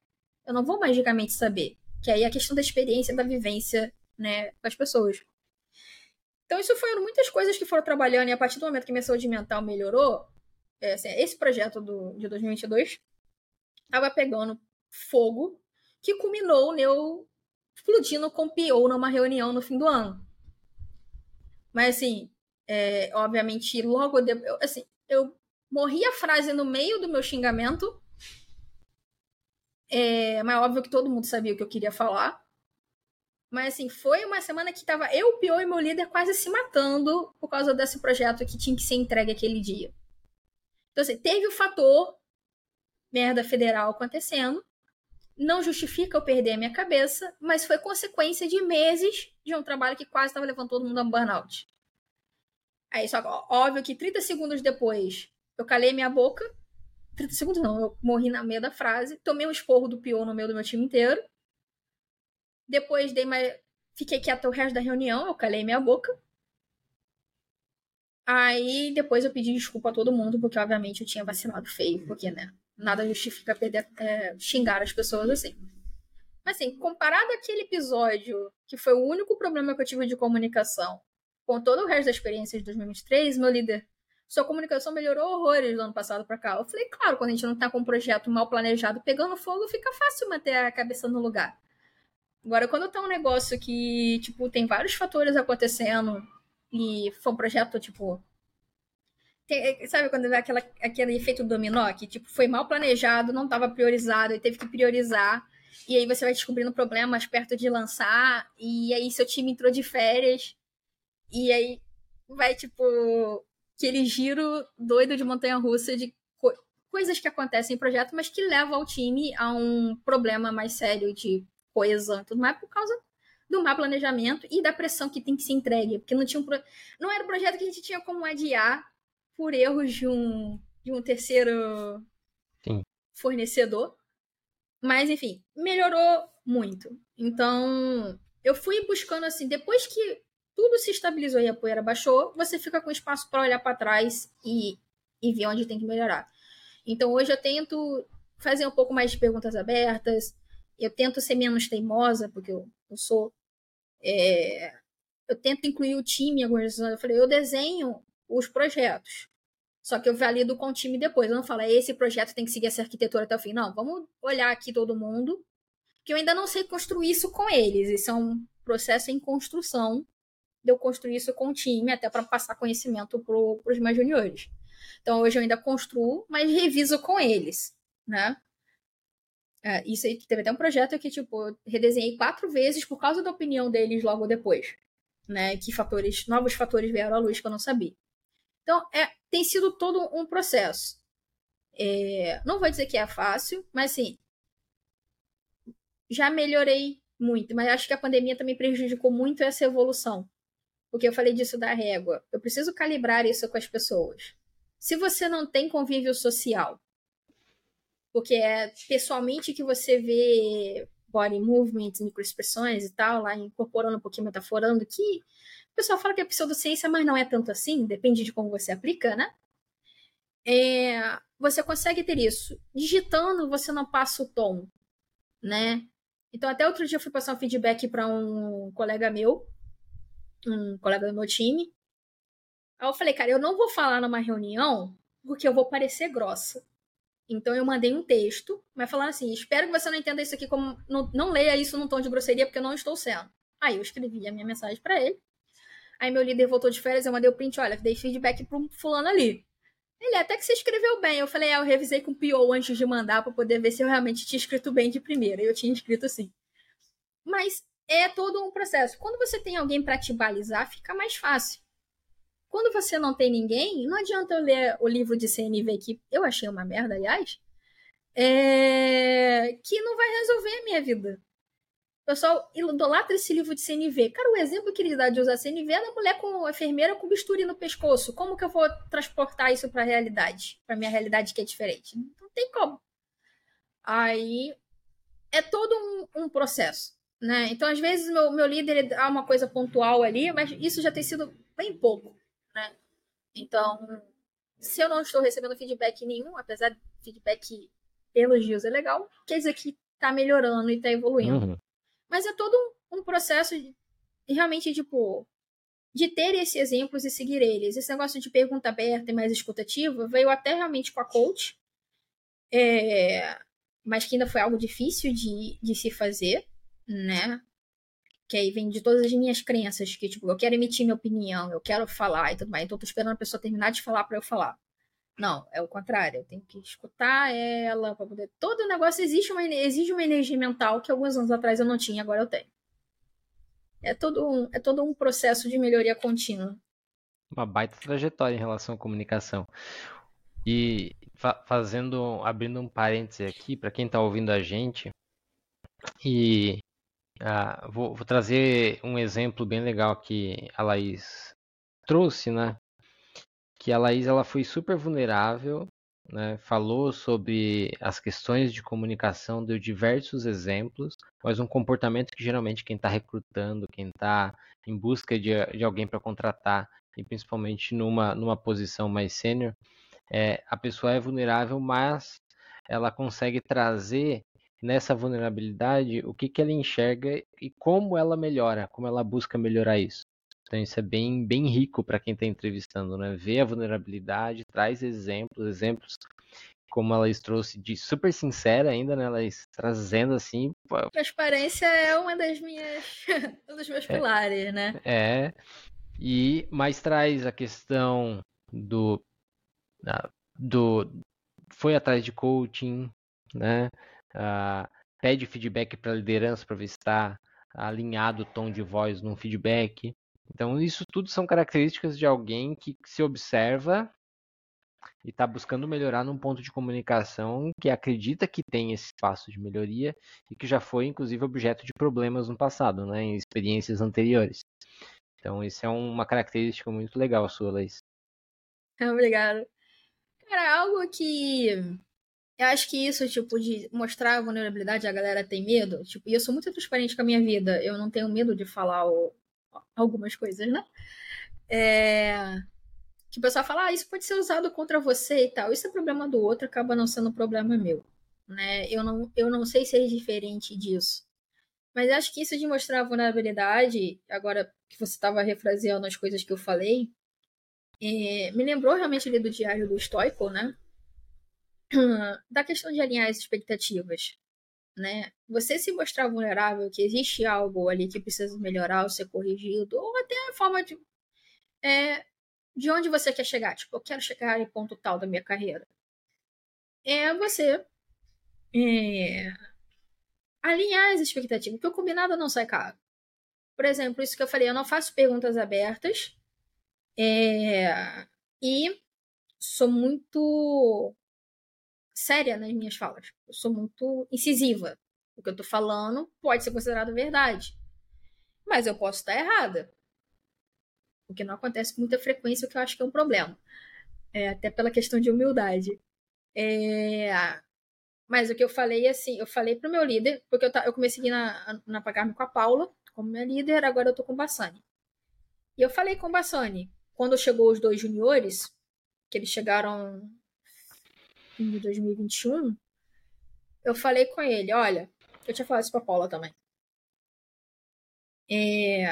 Eu não vou magicamente saber. Que aí é a questão da experiência, da vivência, né, das pessoas. Então, isso foram muitas coisas que foram trabalhando, e a partir do momento que minha saúde mental melhorou, é, assim, esse projeto do, de 2022 estava pegando fogo, que culminou eu explodindo com PO numa reunião no fim do ano. Mas, assim, é, obviamente, logo depois. Assim, eu morri a frase no meio do meu xingamento. É, mas óbvio que todo mundo sabia o que eu queria falar. Mas assim, foi uma semana que tava eu, o Pio e meu líder quase se matando por causa desse projeto que tinha que ser entregue aquele dia. Então, assim, teve o fator merda federal acontecendo. Não justifica eu perder a minha cabeça, mas foi consequência de meses de um trabalho que quase estava levando todo mundo a um burnout. Aí, só óbvio que 30 segundos depois eu calei minha boca. 30 segundos não, eu morri na meia da frase. Tomei um esporro do Pio no meio do meu time inteiro. Depois dei uma... fiquei quieta o resto da reunião, eu calei minha boca. Aí depois eu pedi desculpa a todo mundo, porque obviamente eu tinha vacilado feio, porque, né? Nada justifica perder, é, xingar as pessoas assim. Mas assim, comparado àquele episódio, que foi o único problema que eu tive de comunicação, com todo o resto da experiência de 2023, meu líder, sua comunicação melhorou horrores do ano passado para cá. Eu falei, claro, quando a gente não tá com um projeto mal planejado pegando fogo, fica fácil manter a cabeça no lugar. Agora, quando tá um negócio que, tipo, tem vários fatores acontecendo e foi um projeto, tipo. Tem, sabe quando vê aquela, aquele efeito dominó que, tipo, foi mal planejado, não estava priorizado e teve que priorizar. E aí você vai descobrindo problemas perto de lançar. E aí seu time entrou de férias. E aí vai, tipo, aquele giro doido de montanha russa de co coisas que acontecem em projeto, mas que levam o time a um problema mais sério de coesão tudo mais por causa do mau planejamento e da pressão que tem que se entregue. Porque não tinha um pro... não era um projeto que a gente tinha como adiar por erros de um, de um terceiro Sim. fornecedor. Mas, enfim, melhorou muito. Então, eu fui buscando assim, depois que tudo se estabilizou e a poeira baixou, você fica com espaço para olhar para trás e, e ver onde tem que melhorar. Então, hoje eu tento fazer um pouco mais de perguntas abertas, eu tento ser menos teimosa, porque eu, eu sou. É, eu tento incluir o time em algumas Eu falei, eu desenho os projetos. Só que eu valido com o time depois. Eu não falo, é, esse projeto tem que seguir essa arquitetura até o fim. Não, vamos olhar aqui todo mundo. Que eu ainda não sei construir isso com eles. Isso é um processo em construção de eu construir isso com o time, até para passar conhecimento para os mais juniores. Então hoje eu ainda construo, mas reviso com eles, né? É, isso aí teve até um projeto que, tipo, redesenhei quatro vezes por causa da opinião deles logo depois. Né? Que fatores, novos fatores vieram à luz que eu não sabia. Então, é, tem sido todo um processo. É, não vou dizer que é fácil, mas assim, já melhorei muito. Mas acho que a pandemia também prejudicou muito essa evolução. Porque eu falei disso da régua. Eu preciso calibrar isso com as pessoas. Se você não tem convívio social, porque é pessoalmente que você vê body movements, microexpressões e tal, lá incorporando um pouquinho, metaforando, que o pessoal fala que é pseudociência, mas não é tanto assim, depende de como você aplica, né? É, você consegue ter isso. Digitando, você não passa o tom, né? Então, até outro dia eu fui passar um feedback para um colega meu, um colega do meu time. Aí eu falei, cara, eu não vou falar numa reunião porque eu vou parecer grossa. Então eu mandei um texto, mas falando assim: espero que você não entenda isso aqui como. Não, não leia isso num tom de grosseria, porque eu não estou sendo. Aí eu escrevi a minha mensagem para ele. Aí meu líder voltou de férias, eu mandei o print, olha, dei feedback pro fulano ali. Ele, até que você escreveu bem. Eu falei, ah, eu revisei com o PO antes de mandar para poder ver se eu realmente tinha escrito bem de primeira. Eu tinha escrito assim. Mas é todo um processo. Quando você tem alguém para te balizar, fica mais fácil. Quando você não tem ninguém, não adianta eu ler o livro de CNV que eu achei uma merda, aliás, é... que não vai resolver a minha vida. O pessoal idolatra esse livro de CNV. Cara, o exemplo que ele dá de usar CNV é da mulher com enfermeira com bisturi no pescoço. Como que eu vou transportar isso para a realidade? Para minha realidade que é diferente? Não tem como. Aí é todo um, um processo. Né? Então, às vezes, meu, meu líder dá uma coisa pontual ali, mas isso já tem sido bem pouco. Né? Então, se eu não estou recebendo feedback nenhum, apesar de feedback elogios é legal, quer dizer que está melhorando e está evoluindo. Uhum. Mas é todo um, processo de, realmente, tipo, de ter esses exemplos e seguir eles. Esse negócio de pergunta aberta e mais escutativa veio até realmente com a coach, é, mas que ainda foi algo difícil de, de se fazer, né? Que aí vem de todas as minhas crenças, que, tipo, eu quero emitir minha opinião, eu quero falar e tudo mais. Então, eu tô esperando a pessoa terminar de falar para eu falar. Não, é o contrário. Eu tenho que escutar ela para poder. Todo negócio existe uma, exige uma energia mental que alguns anos atrás eu não tinha, agora eu tenho. É todo um, é todo um processo de melhoria contínua. Uma baita trajetória em relação à comunicação. E fa fazendo, abrindo um parêntese aqui, para quem está ouvindo a gente, e ah, vou, vou, trazer um exemplo bem legal que a Laís trouxe, né? Que a Laís ela foi super vulnerável, né? Falou sobre as questões de comunicação, deu diversos exemplos, mas um comportamento que geralmente quem está recrutando, quem está em busca de, de alguém para contratar, e principalmente numa, numa posição mais sênior, é, a pessoa é vulnerável, mas ela consegue trazer nessa vulnerabilidade, o que, que ela enxerga e como ela melhora, como ela busca melhorar isso. Então isso é bem, bem rico para quem está entrevistando, né? Ver a vulnerabilidade, traz exemplos, exemplos como ela trouxe de super sincera ainda, né? Ela trazendo assim. Transparência é uma das minhas, um dos meus é, pilares, né? É. E mais traz a questão do do foi atrás de coaching, né? uh, pede feedback para liderança para ver se está alinhado o tom de voz num feedback. Então, isso tudo são características de alguém que se observa e está buscando melhorar num ponto de comunicação que acredita que tem esse espaço de melhoria e que já foi, inclusive, objeto de problemas no passado, né, em experiências anteriores. Então, isso é uma característica muito legal sua, Laís. Obrigada. Cara, algo que eu acho que isso, tipo, de mostrar a vulnerabilidade, a galera tem medo. Tipo, e eu sou muito transparente com a minha vida. Eu não tenho medo de falar o, algumas coisas, né? É, que o pessoal fala, ah, isso pode ser usado contra você e tal. Isso é problema do outro, acaba não sendo problema meu. Né? Eu, não, eu não sei ser diferente disso. Mas acho que isso de mostrar vulnerabilidade, agora que você estava refraseando as coisas que eu falei, é, me lembrou realmente ali do diário do Stoico, né? da questão de alinhar as expectativas, né? Você se mostrar vulnerável, que existe algo ali que precisa melhorar ou ser corrigido, ou até a forma de é, de onde você quer chegar. Tipo, eu quero chegar em ponto tal da minha carreira. É você é, alinhar as expectativas, porque o combinado não sai caro. Por exemplo, isso que eu falei, eu não faço perguntas abertas é, e sou muito séria nas minhas falas. Eu sou muito incisiva. O que eu tô falando pode ser considerado verdade. Mas eu posso estar errada. O que não acontece com muita frequência, o que eu acho que é um problema. É, até pela questão de humildade. É... Mas o que eu falei, assim, eu falei pro meu líder, porque eu, eu comecei na, na Pagarme com a Paula, como minha líder, agora eu tô com o Bassani. E eu falei com o Bassani, quando chegou os dois juniores, que eles chegaram de 2021, eu falei com ele, olha, eu tinha falado isso pra Paula também. É,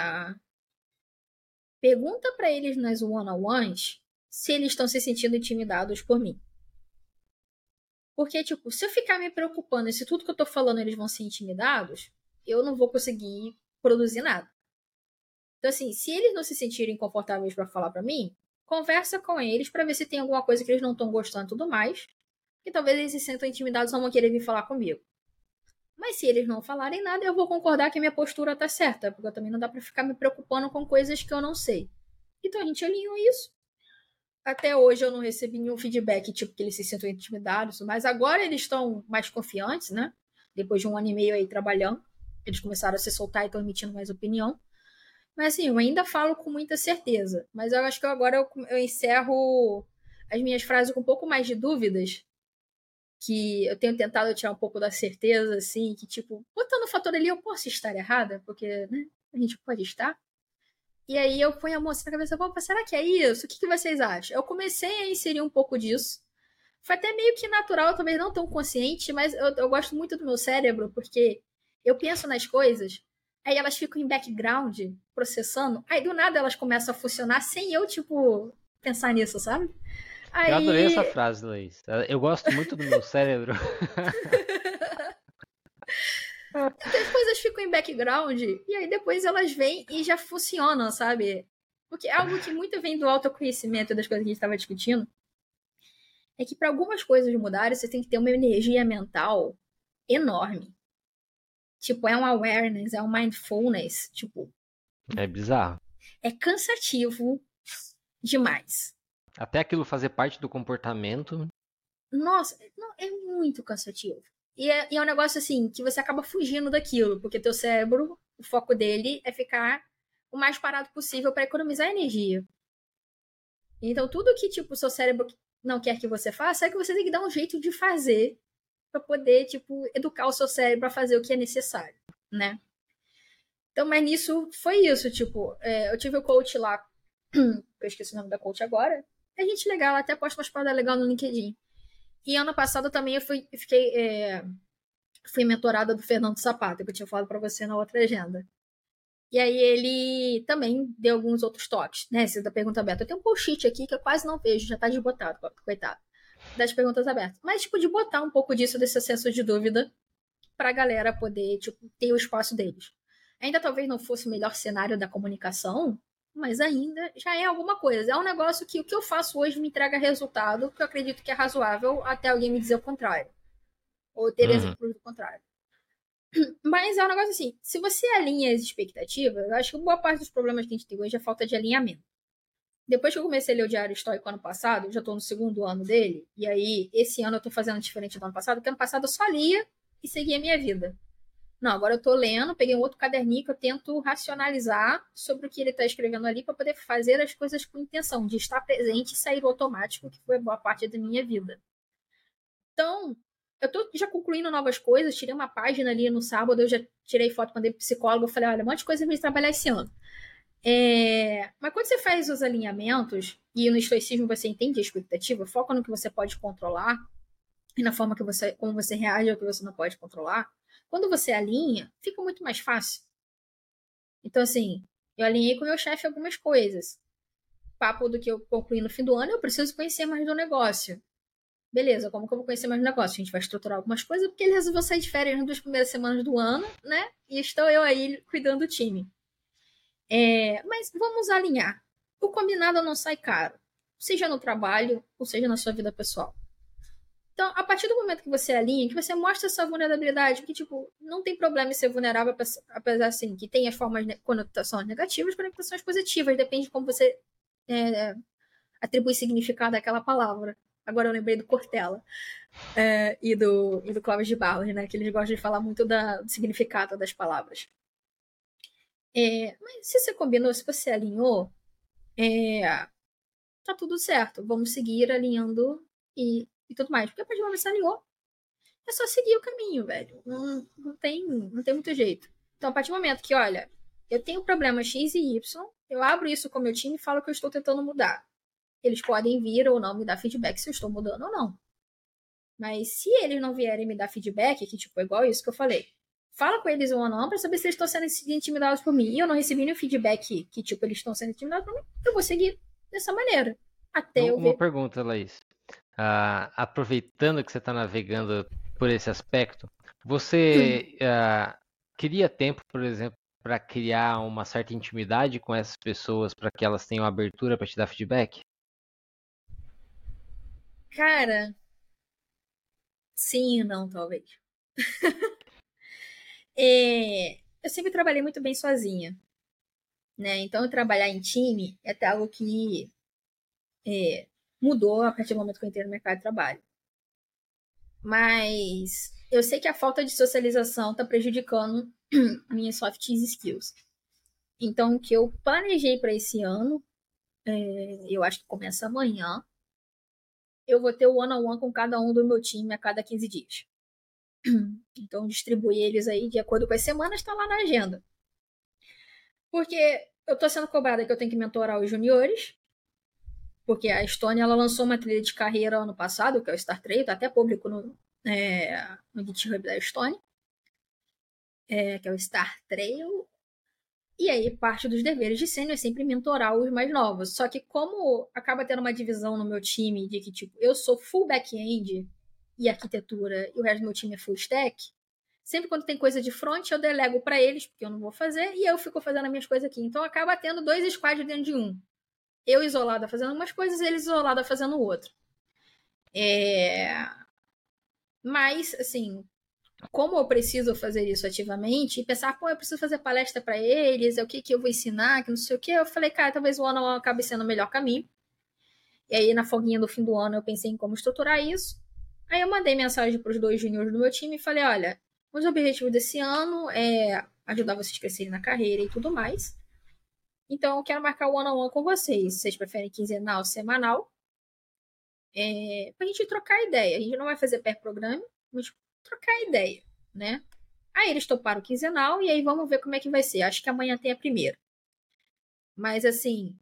pergunta para eles nas one-on-ones se eles estão se sentindo intimidados por mim. Porque, tipo, se eu ficar me preocupando e se tudo que eu tô falando eles vão ser intimidados, eu não vou conseguir produzir nada. Então, assim, se eles não se sentirem confortáveis para falar para mim, conversa com eles para ver se tem alguma coisa que eles não estão gostando e tudo mais que talvez eles se sintam intimidados não vão querer vir falar comigo. Mas se eles não falarem nada, eu vou concordar que a minha postura tá certa, porque também não dá para ficar me preocupando com coisas que eu não sei. Então a gente alinhou isso. Até hoje eu não recebi nenhum feedback, tipo, que eles se sintam intimidados, mas agora eles estão mais confiantes, né? Depois de um ano e meio aí trabalhando, eles começaram a se soltar e estão emitindo mais opinião. Mas assim, eu ainda falo com muita certeza. Mas eu acho que agora eu, eu encerro as minhas frases com um pouco mais de dúvidas. Que eu tenho tentado tirar um pouco da certeza, assim, que tipo, botando o fator ali, eu posso estar errada, porque, né, a gente pode estar. E aí eu ponho a moça na cabeça, opa, será que é isso? O que, que vocês acham? Eu comecei a inserir um pouco disso. Foi até meio que natural, talvez não tão consciente, mas eu, eu gosto muito do meu cérebro, porque eu penso nas coisas, aí elas ficam em background, processando, aí do nada elas começam a funcionar sem eu, tipo, pensar nisso, sabe? Aí... Eu adorei essa frase, Luiz. Eu gosto muito do meu cérebro. As coisas ficam em background e aí depois elas vêm e já funcionam, sabe? Porque é algo que muito vem do autoconhecimento das coisas que a gente estava discutindo. É que para algumas coisas mudarem, você tem que ter uma energia mental enorme. Tipo, é um awareness, é um mindfulness. Tipo. É bizarro. É cansativo demais. Até aquilo fazer parte do comportamento. Nossa, não, é muito cansativo. E é, e é um negócio assim, que você acaba fugindo daquilo, porque teu cérebro, o foco dele é ficar o mais parado possível para economizar energia. Então, tudo que tipo o seu cérebro não quer que você faça é que você tem que dar um jeito de fazer para poder tipo educar o seu cérebro a fazer o que é necessário, né? Então, mas nisso foi isso, tipo, é, eu tive o coach lá, eu esqueci o nome da coach agora. É gente legal, até posto umas paradas legal no LinkedIn. E ano passado também eu fui, fiquei, é, fui mentorada do Fernando Sapato, que eu tinha falado para você na outra agenda. E aí ele também deu alguns outros toques, né? Essa da pergunta aberta. Eu tenho um post-it aqui que eu quase não vejo, já tá desbotado, coitado. Das perguntas abertas. Mas, tipo, de botar um pouco disso, desse senso de dúvida, pra galera poder, tipo, ter o espaço deles. Ainda talvez não fosse o melhor cenário da comunicação, mas ainda já é alguma coisa. É um negócio que o que eu faço hoje me entrega resultado que eu acredito que é razoável até alguém me dizer o contrário. Ou ter uhum. do contrário. Mas é um negócio assim, se você alinha as expectativas, eu acho que boa parte dos problemas que a gente tem hoje é falta de alinhamento. Depois que eu comecei a ler o Diário Histórico ano passado, eu já estou no segundo ano dele, e aí esse ano eu estou fazendo diferente do ano passado, porque ano passado eu só lia e seguia a minha vida. Não, agora eu tô lendo, peguei um outro caderninho que eu tento racionalizar sobre o que ele está escrevendo ali para poder fazer as coisas com intenção, de estar presente e sair automático, que foi boa parte da minha vida. Então, eu tô já concluindo novas coisas, tirei uma página ali no sábado, eu já tirei foto, mandei pro psicólogo, eu falei, olha, um monte de coisa pra gente trabalhar esse ano. É... Mas quando você faz os alinhamentos, e no estoicismo você entende a expectativa, foca no que você pode controlar, e na forma que você, como você reage ao que você não pode controlar, quando você alinha, fica muito mais fácil. Então, assim, eu alinhei com o meu chefe algumas coisas. Papo do que eu concluí no fim do ano, eu preciso conhecer mais do negócio. Beleza, como que eu vou conhecer mais do negócio? A gente vai estruturar algumas coisas, porque ele resolveu sair de férias nas duas primeiras semanas do ano, né? E estou eu aí cuidando do time. É, mas vamos alinhar. O combinado não sai caro, seja no trabalho ou seja na sua vida pessoal. Então, a partir do momento que você alinha, que você mostra essa vulnerabilidade, que, tipo, não tem problema em ser vulnerável, apesar, assim, que tem as formas de conotações negativas, conotações positivas, depende de como você é, atribui significado àquela palavra. Agora eu lembrei do Cortella é, e, do, e do de Barros, né, que eles gostam de falar muito da, do significado das palavras. É, mas se você combinou, se você alinhou, é, tá tudo certo. Vamos seguir alinhando e e tudo mais. Porque a partir do momento que você alinhou, é só seguir o caminho, velho. Não, não, tem, não tem muito jeito. Então, a partir do momento que, olha, eu tenho problema X e Y, eu abro isso com o meu time e falo que eu estou tentando mudar. Eles podem vir ou não me dar feedback se eu estou mudando ou não. Mas se eles não vierem me dar feedback, que tipo, é igual isso que eu falei. Fala com eles um ou não para saber se eles estão sendo intimidados por mim. E eu não recebi nenhum feedback que, tipo, eles estão sendo intimidados por mim. Eu vou seguir dessa maneira. Até uma, eu ver. Uma pergunta, Laís uh, aproveitando que você está navegando por esse aspecto, você uh, queria tempo, por exemplo, para criar uma certa intimidade com essas pessoas para que elas tenham abertura para te dar feedback? Cara, sim e não, talvez. é, eu sempre trabalhei muito bem sozinha. Né? Então, trabalhar em time é até algo que é, mudou a partir do momento que eu entrei no mercado de trabalho. Mas eu sei que a falta de socialização está prejudicando minhas soft skills. Então, o que eu planejei para esse ano, é, eu acho que começa amanhã, eu vou ter o one-on-one -on -one com cada um do meu time a cada 15 dias. Então, distribuir eles aí de acordo com as semanas, está lá na agenda. Porque eu estou sendo cobrada que eu tenho que mentorar os juniores, porque a Estônia ela lançou uma trilha de carreira ano passado, que é o Star Trail, tá até público no, é, no GitHub da Estônia, é, que é o Star Trail. E aí, parte dos deveres de sênior é sempre mentorar os mais novos. Só que como acaba tendo uma divisão no meu time de que, tipo, eu sou full back-end e arquitetura e o resto do meu time é full stack, sempre quando tem coisa de front, eu delego para eles, porque eu não vou fazer, e eu fico fazendo as minhas coisas aqui. Então acaba tendo dois squads dentro de um eu isolada fazendo umas coisas, eles isolada fazendo outra. É... Mas, assim, como eu preciso fazer isso ativamente e pensar, pô, eu preciso fazer palestra para eles, é o que, que eu vou ensinar, que não sei o que, eu falei, cara, talvez o ano acabe sendo o melhor caminho. E aí, na folguinha do fim do ano, eu pensei em como estruturar isso. Aí eu mandei mensagem para os dois juniores do meu time e falei, olha, os objetivos desse ano é ajudar vocês a crescerem na carreira e tudo mais. Então, eu quero marcar o one-on-one -on -one com vocês. Vocês preferem quinzenal, semanal? É, pra gente trocar ideia. A gente não vai fazer per programa, mas trocar ideia, né? Aí eles toparam quinzenal e aí vamos ver como é que vai ser. Acho que amanhã tem a primeira. Mas assim,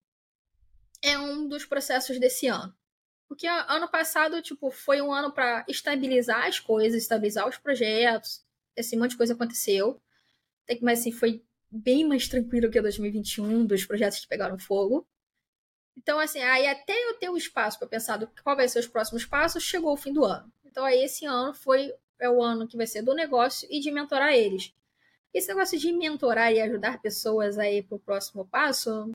é um dos processos desse ano. Porque ano passado, tipo, foi um ano para estabilizar as coisas, estabilizar os projetos. Esse monte de coisa aconteceu. Mas assim, foi bem mais tranquilo que 2021, dos projetos que pegaram fogo. Então, assim, aí até eu ter o um espaço para pensar do qual vai ser os próximos passos, chegou o fim do ano. Então, aí esse ano foi é o ano que vai ser do negócio e de mentorar eles. Esse negócio de mentorar e ajudar pessoas aí pro próximo passo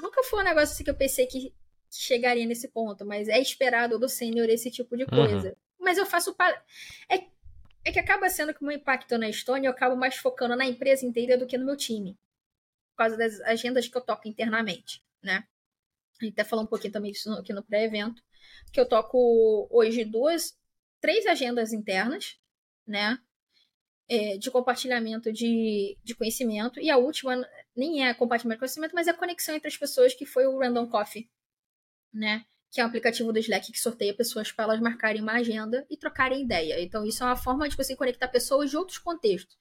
nunca foi um negócio assim que eu pensei que, chegaria nesse ponto, mas é esperado do sênior esse tipo de coisa. Uhum. Mas eu faço. É é que acaba sendo que o meu impacto na Estônia eu acabo mais focando na empresa inteira do que no meu time. Por causa das agendas que eu toco internamente, né? A gente até falou um pouquinho também disso aqui no pré-evento. Que eu toco hoje duas, três agendas internas, né? É, de compartilhamento de, de conhecimento. E a última nem é compartilhamento de conhecimento, mas é a conexão entre as pessoas, que foi o Random Coffee, né? Que é um aplicativo do Slack que sorteia pessoas para elas marcarem uma agenda e trocarem ideia. Então, isso é uma forma de você conectar pessoas de outros contextos.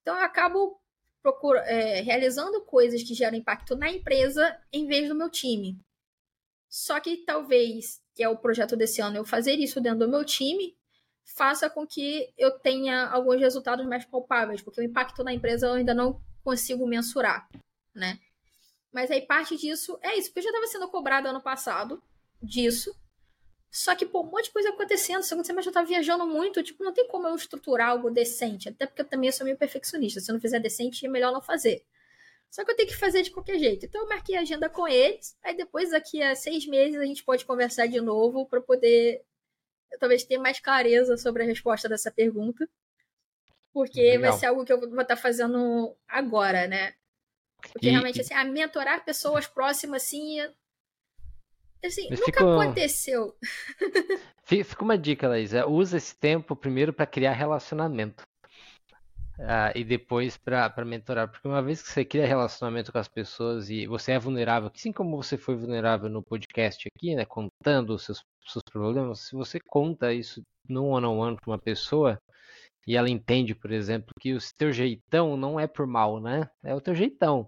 Então, eu acabo procura, é, realizando coisas que geram impacto na empresa em vez do meu time. Só que talvez, que é o projeto desse ano, eu fazer isso dentro do meu time faça com que eu tenha alguns resultados mais palpáveis, porque o impacto na empresa eu ainda não consigo mensurar, né? Mas aí parte disso é isso, porque eu já estava sendo cobrado ano passado disso. Só que, pô, um monte de coisa acontecendo. Segundo semestre eu tava viajando muito. Tipo, não tem como eu estruturar algo decente. Até porque eu também sou meio perfeccionista. Se eu não fizer decente, é melhor não fazer. Só que eu tenho que fazer de qualquer jeito. Então eu marquei a agenda com eles. Aí depois, daqui a seis meses, a gente pode conversar de novo para poder talvez ter mais clareza sobre a resposta dessa pergunta. Porque Legal. vai ser algo que eu vou estar tá fazendo agora, né? Porque e, realmente, assim, a mentorar pessoas próximas, assim, Assim, nunca fica... aconteceu. Fica uma dica, Laís. É, usa esse tempo primeiro para criar relacionamento. Uh, e depois para mentorar. Porque uma vez que você cria relacionamento com as pessoas e você é vulnerável, assim como você foi vulnerável no podcast aqui, né, contando os seus, seus problemas, se você conta isso num one-on-one para uma pessoa e ela entende, por exemplo, que o teu jeitão não é por mal, né? É o teu jeitão.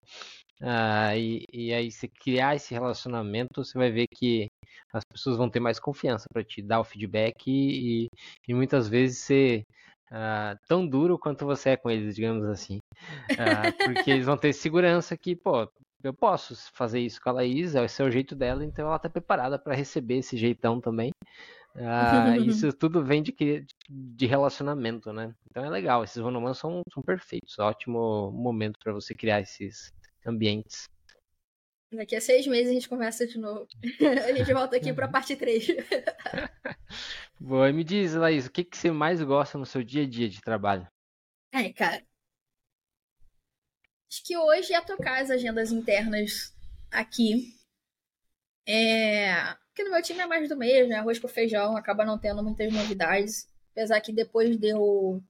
Ah, e, e aí, se criar esse relacionamento, você vai ver que as pessoas vão ter mais confiança para te dar o feedback e, e muitas vezes ser ah, tão duro quanto você é com eles, digamos assim. Ah, porque eles vão ter segurança que, pô, eu posso fazer isso com a Laís, é o jeito dela, então ela está preparada para receber esse jeitão também. Ah, isso tudo vem de, de relacionamento, né? Então é legal, esses one são, são perfeitos, ótimo momento para você criar esses, ambientes. Daqui a seis meses a gente conversa de novo. a gente volta aqui para a parte 3. Boa, me diz, Laís, o que, que você mais gosta no seu dia a dia de trabalho? Ai, cara, Acho que hoje ia tocar as agendas internas aqui. É... Porque no meu time é mais do mesmo, né? Arroz com feijão, acaba não tendo muitas novidades. Apesar que depois deu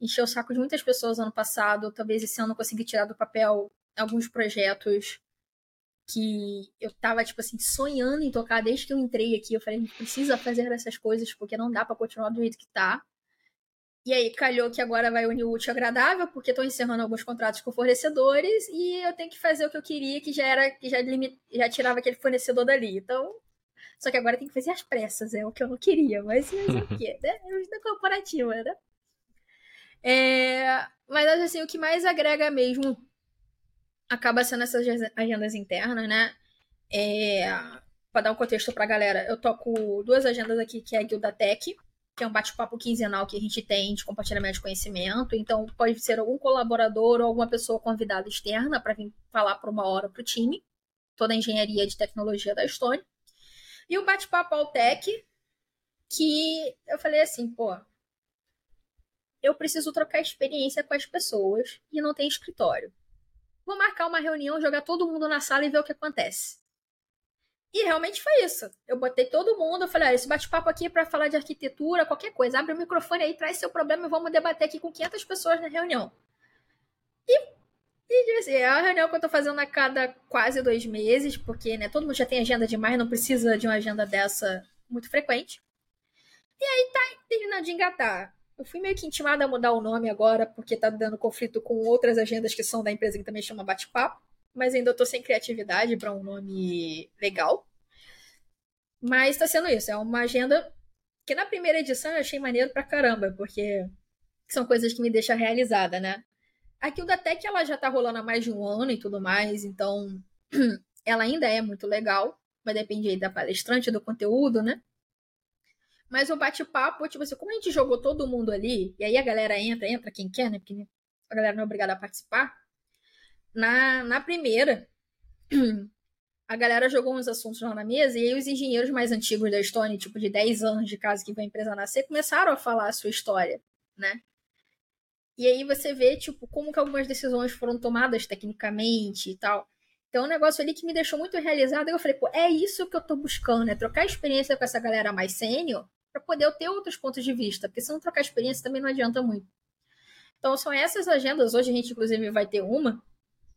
encher o saco de muitas pessoas ano passado, talvez esse ano eu consegui tirar do papel alguns projetos que eu tava, tipo assim, sonhando em tocar desde que eu entrei aqui. Eu falei, a gente precisa fazer essas coisas, porque não dá para continuar do jeito que tá. E aí, calhou que agora vai unir o útil agradável, porque estou encerrando alguns contratos com fornecedores e eu tenho que fazer o que eu queria, que já era, que já, limit, já tirava aquele fornecedor dali. Então, só que agora tem que fazer as pressas, é o que eu não queria, mas, mas é o quê? Né? É vida corporativa, né? É, mas assim, o que mais agrega mesmo acaba sendo essas agendas internas, né? É, para dar um contexto para a galera, eu toco duas agendas aqui, que é a Guilda Tech, que é um bate-papo quinzenal que a gente tem de compartilhamento de conhecimento. Então, pode ser algum colaborador ou alguma pessoa convidada externa para vir falar por uma hora para o time, toda a engenharia de tecnologia da Estônia. E o bate-papo Altec, que eu falei assim, pô, eu preciso trocar experiência com as pessoas e não tem escritório. Vou marcar uma reunião, jogar todo mundo na sala e ver o que acontece. E realmente foi isso. Eu botei todo mundo, eu falei, esse bate-papo aqui é para falar de arquitetura, qualquer coisa. Abre o microfone aí, traz seu problema e vamos debater aqui com 500 pessoas na reunião. E, e assim, é a reunião que eu tô fazendo a cada quase dois meses, porque né, todo mundo já tem agenda demais, não precisa de uma agenda dessa muito frequente. E aí tá terminando de engatar. Eu fui meio que intimada a mudar o nome agora, porque tá dando conflito com outras agendas que são da empresa que também chama Bate-Papo. Mas ainda tô sem criatividade para um nome legal. Mas tá sendo isso. É uma agenda que na primeira edição eu achei maneiro pra caramba, porque são coisas que me deixam realizada, né? A Guilda Tech ela já tá rolando há mais de um ano e tudo mais, então ela ainda é muito legal, mas depende aí da palestrante, do conteúdo, né? Mas o bate-papo, tipo assim, como a gente jogou todo mundo ali, e aí a galera entra, entra quem quer, né? Porque a galera não é obrigada a participar. Na, na primeira, a galera jogou uns assuntos lá na mesa, e aí os engenheiros mais antigos da Estônia, tipo de 10 anos de casa que vai a empresa nascer, começaram a falar a sua história, né? E aí você vê, tipo, como que algumas decisões foram tomadas tecnicamente e tal. Então, um negócio ali que me deixou muito realizado, eu falei, pô, é isso que eu tô buscando, é trocar experiência com essa galera mais sênior para poder ter outros pontos de vista, porque se não trocar experiência também não adianta muito. Então são essas agendas, hoje a gente inclusive vai ter uma,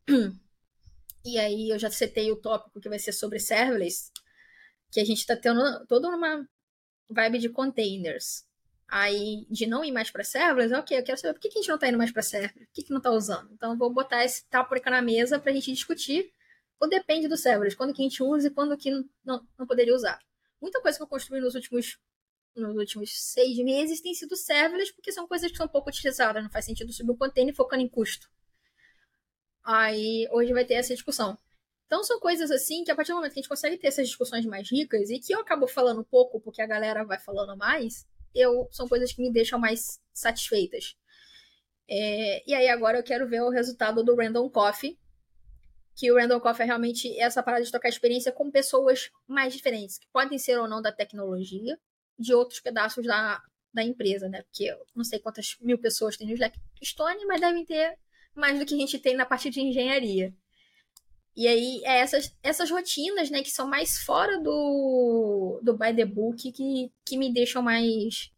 e aí eu já setei o tópico que vai ser sobre serverless, que a gente está tendo toda uma vibe de containers. Aí, de não ir mais para serverless, ok, eu quero saber por que, a gente não está indo mais para serverless, por que, que não está usando. Então, vou botar esse tópico na mesa para a gente discutir, ou depende do serverless, quando que a gente usa e quando que não, não poderia usar. Muita coisa que eu construí nos últimos nos últimos seis meses tem sido serverless, porque são coisas que são pouco utilizadas, não faz sentido subir um container focando em custo. Aí hoje vai ter essa discussão. Então são coisas assim que a partir do momento que a gente consegue ter essas discussões mais ricas e que eu acabo falando pouco porque a galera vai falando mais, eu são coisas que me deixam mais satisfeitas. É, e aí agora eu quero ver o resultado do Random Coffee, que o Random Coffee é realmente essa parada de tocar experiência com pessoas mais diferentes, que podem ser ou não da tecnologia, de outros pedaços da, da empresa, né? Porque eu não sei quantas mil pessoas tem no Slack Stone, mas devem ter mais do que a gente tem na parte de engenharia. E aí, é essas, essas rotinas, né, que são mais fora do, do by the book, que, que me deixam mais,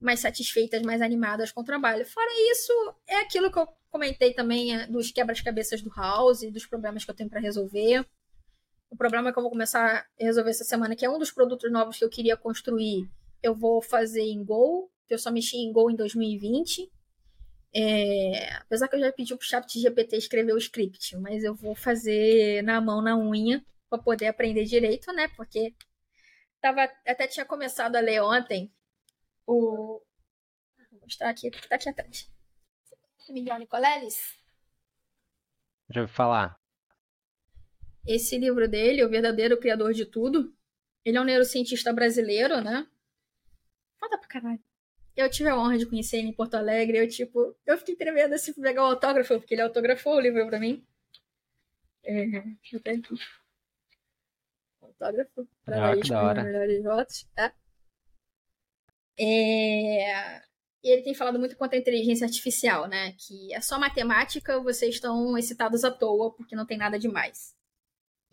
mais satisfeitas, mais animadas com o trabalho. Fora isso, é aquilo que eu comentei também é, dos quebras-cabeças do House, dos problemas que eu tenho para resolver. O problema que eu vou começar a resolver essa semana, que é um dos produtos novos que eu queria construir, eu vou fazer em Go, que eu só mexi em Go em 2020. É, apesar que eu já pedi pro chat GPT escrever o script, mas eu vou fazer na mão, na unha, para poder aprender direito, né? Porque tava, até tinha começado a ler ontem o. Vou mostrar aqui, tá aqui atrás. Miguel Nicoleles? Já ouvi falar. Esse livro dele, O Verdadeiro Criador de Tudo, ele é um neurocientista brasileiro, né? Foda pra caralho. Eu tive a honra de conhecer ele em Porto Alegre. Eu, tipo, eu fiquei tremendo assim pra pegar o autógrafo, porque ele autografou o livro pra mim. É, deixa eu até aqui. Autógrafo. Para ah, que da hora. Melhores votos. Tá? É... E ele tem falado muito contra a inteligência artificial, né? Que é só matemática, vocês estão excitados à toa, porque não tem nada demais.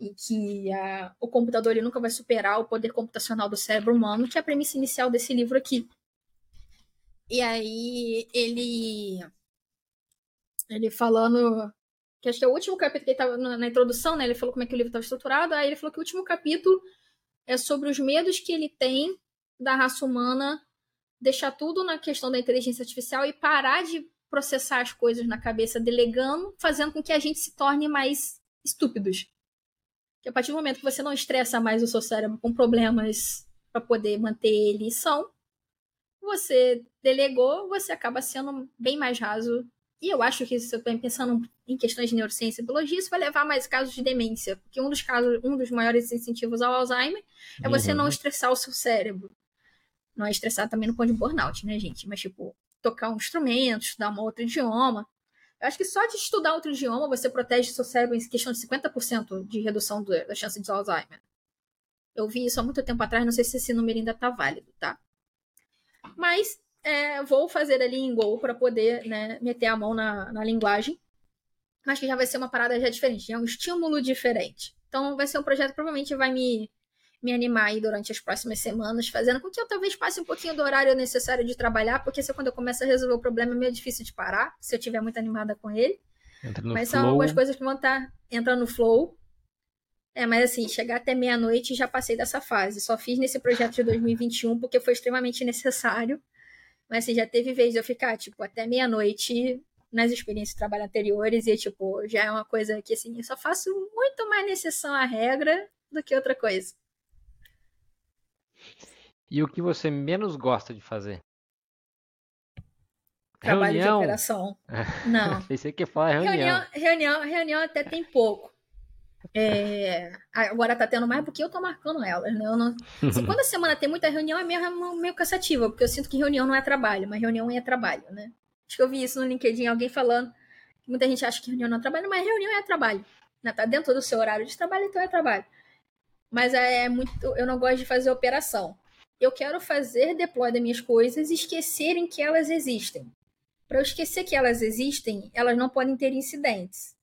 E que a, o computador ele nunca vai superar o poder computacional do cérebro humano, que é a premissa inicial desse livro aqui. E aí ele. Ele falando. Que acho que é o último capítulo que ele estava na, na introdução, né? Ele falou como é que o livro estava estruturado. Aí ele falou que o último capítulo é sobre os medos que ele tem da raça humana deixar tudo na questão da inteligência artificial e parar de processar as coisas na cabeça delegando, fazendo com que a gente se torne mais estúpidos. Que a partir do momento que você não estressa mais o seu cérebro com problemas para poder manter ele são, você delegou, você acaba sendo bem mais raso. E eu acho que se eu pensando em questões de neurociência e biologia, isso vai levar a mais casos de demência, porque um dos casos, um dos maiores incentivos ao Alzheimer é você uhum. não estressar o seu cérebro. Não é estressar também no ponto de burnout, né, gente? Mas, tipo, tocar um instrumento, estudar um outro idioma. Eu acho que só de estudar outro idioma você protege seu cérebro em questão de 50% de redução do, da chance de Alzheimer. Eu vi isso há muito tempo atrás, não sei se esse número ainda tá válido, tá? Mas é, vou fazer ali em Go para poder né, meter a mão na, na linguagem. Mas que já vai ser uma parada já diferente, é um estímulo diferente. Então vai ser um projeto que provavelmente vai me me animar aí durante as próximas semanas, fazendo com que eu talvez passe um pouquinho do horário necessário de trabalhar, porque se quando eu começo a resolver o problema é meio difícil de parar, se eu estiver muito animada com ele. Mas flow. são algumas coisas que vão estar tá entrando no flow. É, mas assim, chegar até meia-noite já passei dessa fase. Só fiz nesse projeto de 2021 porque foi extremamente necessário. Mas assim, já teve vez de eu ficar, tipo, até meia-noite nas experiências de trabalho anteriores e, tipo, já é uma coisa que, assim, eu só faço muito mais necessário à regra do que outra coisa. E o que você menos gosta de fazer? Trabalho reunião. de operação. Não. Pensei que ia falar reunião. reunião. Reunião, reunião até tem pouco. É, agora tá tendo mais porque eu tô marcando elas, né? Eu não, assim, quando a semana tem muita reunião, é meio, meio cansativa, porque eu sinto que reunião não é trabalho, mas reunião é trabalho, né? Acho que eu vi isso no LinkedIn, alguém falando muita gente acha que reunião não é trabalho, mas reunião é trabalho. Né? Tá dentro do seu horário de trabalho, então é trabalho. Mas é muito. Eu não gosto de fazer operação eu quero fazer deploy das minhas coisas e esquecerem que elas existem. Para eu esquecer que elas existem, elas não podem ter incidentes.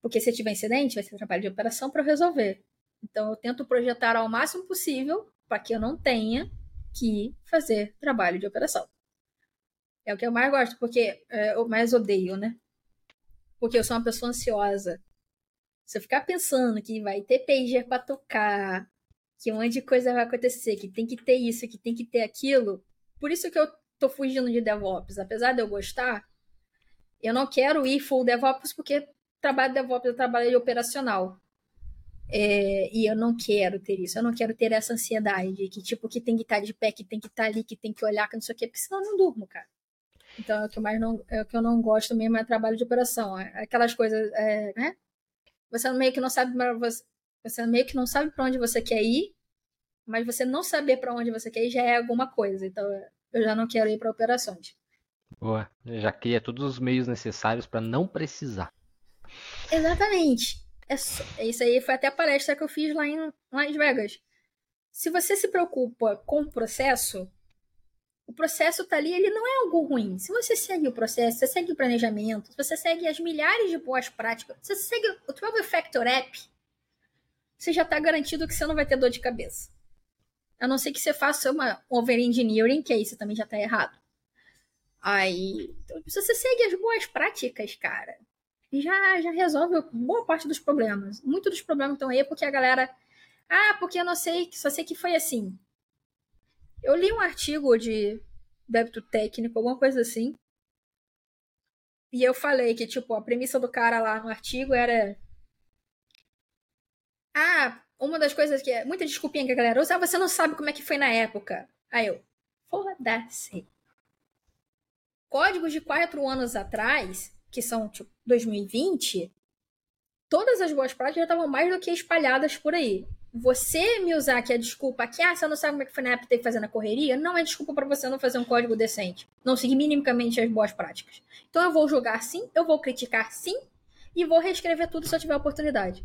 Porque se tiver incidente, vai ser trabalho de operação para resolver. Então eu tento projetar ao máximo possível para que eu não tenha que fazer trabalho de operação. É o que eu mais gosto, porque é, eu mais odeio, né? Porque eu sou uma pessoa ansiosa. Se eu ficar pensando que vai ter pager para tocar, que um monte de coisa vai acontecer, que tem que ter isso, que tem que ter aquilo. Por isso que eu tô fugindo de DevOps. Apesar de eu gostar, eu não quero ir full DevOps porque trabalho de DevOps é trabalho de operacional. É, e eu não quero ter isso, eu não quero ter essa ansiedade que, tipo, que tem que estar de pé, que tem que estar ali, que tem que olhar, que não sei o quê, porque senão eu não durmo, cara. Então é o que, mais não, é o que eu não gosto mesmo é trabalho de operação. É aquelas coisas, é, né? Você meio que não sabe, você, você meio que não sabe para onde você quer ir, mas você não saber para onde você quer ir já é alguma coisa. Então eu já não quero ir para operações. Boa, já cria todos os meios necessários para não precisar. Exatamente. É, isso aí foi até a palestra que eu fiz lá em Las Vegas. Se você se preocupa com o processo, o processo tá ali, ele não é algo ruim. Se você segue o processo, você segue o planejamento, se você segue as milhares de boas práticas, se você segue o 12 Factor App, você já está garantido que você não vai ter dor de cabeça. A não ser que você faça uma over-engineering, que aí você também já está errado. Aí, então, se você segue as boas práticas, cara, já, já resolve boa parte dos problemas. Muito dos problemas estão aí porque a galera. Ah, porque eu não sei, só sei que foi assim. Eu li um artigo de débito técnico, alguma coisa assim. E eu falei que, tipo, a premissa do cara lá no artigo era ah, uma das coisas que é muita desculpinha que a galera usa, ah, você não sabe como é que foi na época. Aí eu, foda-se. Códigos de quatro anos atrás, que são tipo 2020, todas as boas práticas já estavam mais do que espalhadas por aí. Você me usar que a desculpa que, ah, você não sabe como é que foi na época ter que fazer na correria, não é desculpa para você não fazer um código decente. Não seguir minimamente as boas práticas. Então eu vou julgar sim, eu vou criticar sim, e vou reescrever tudo se eu tiver oportunidade.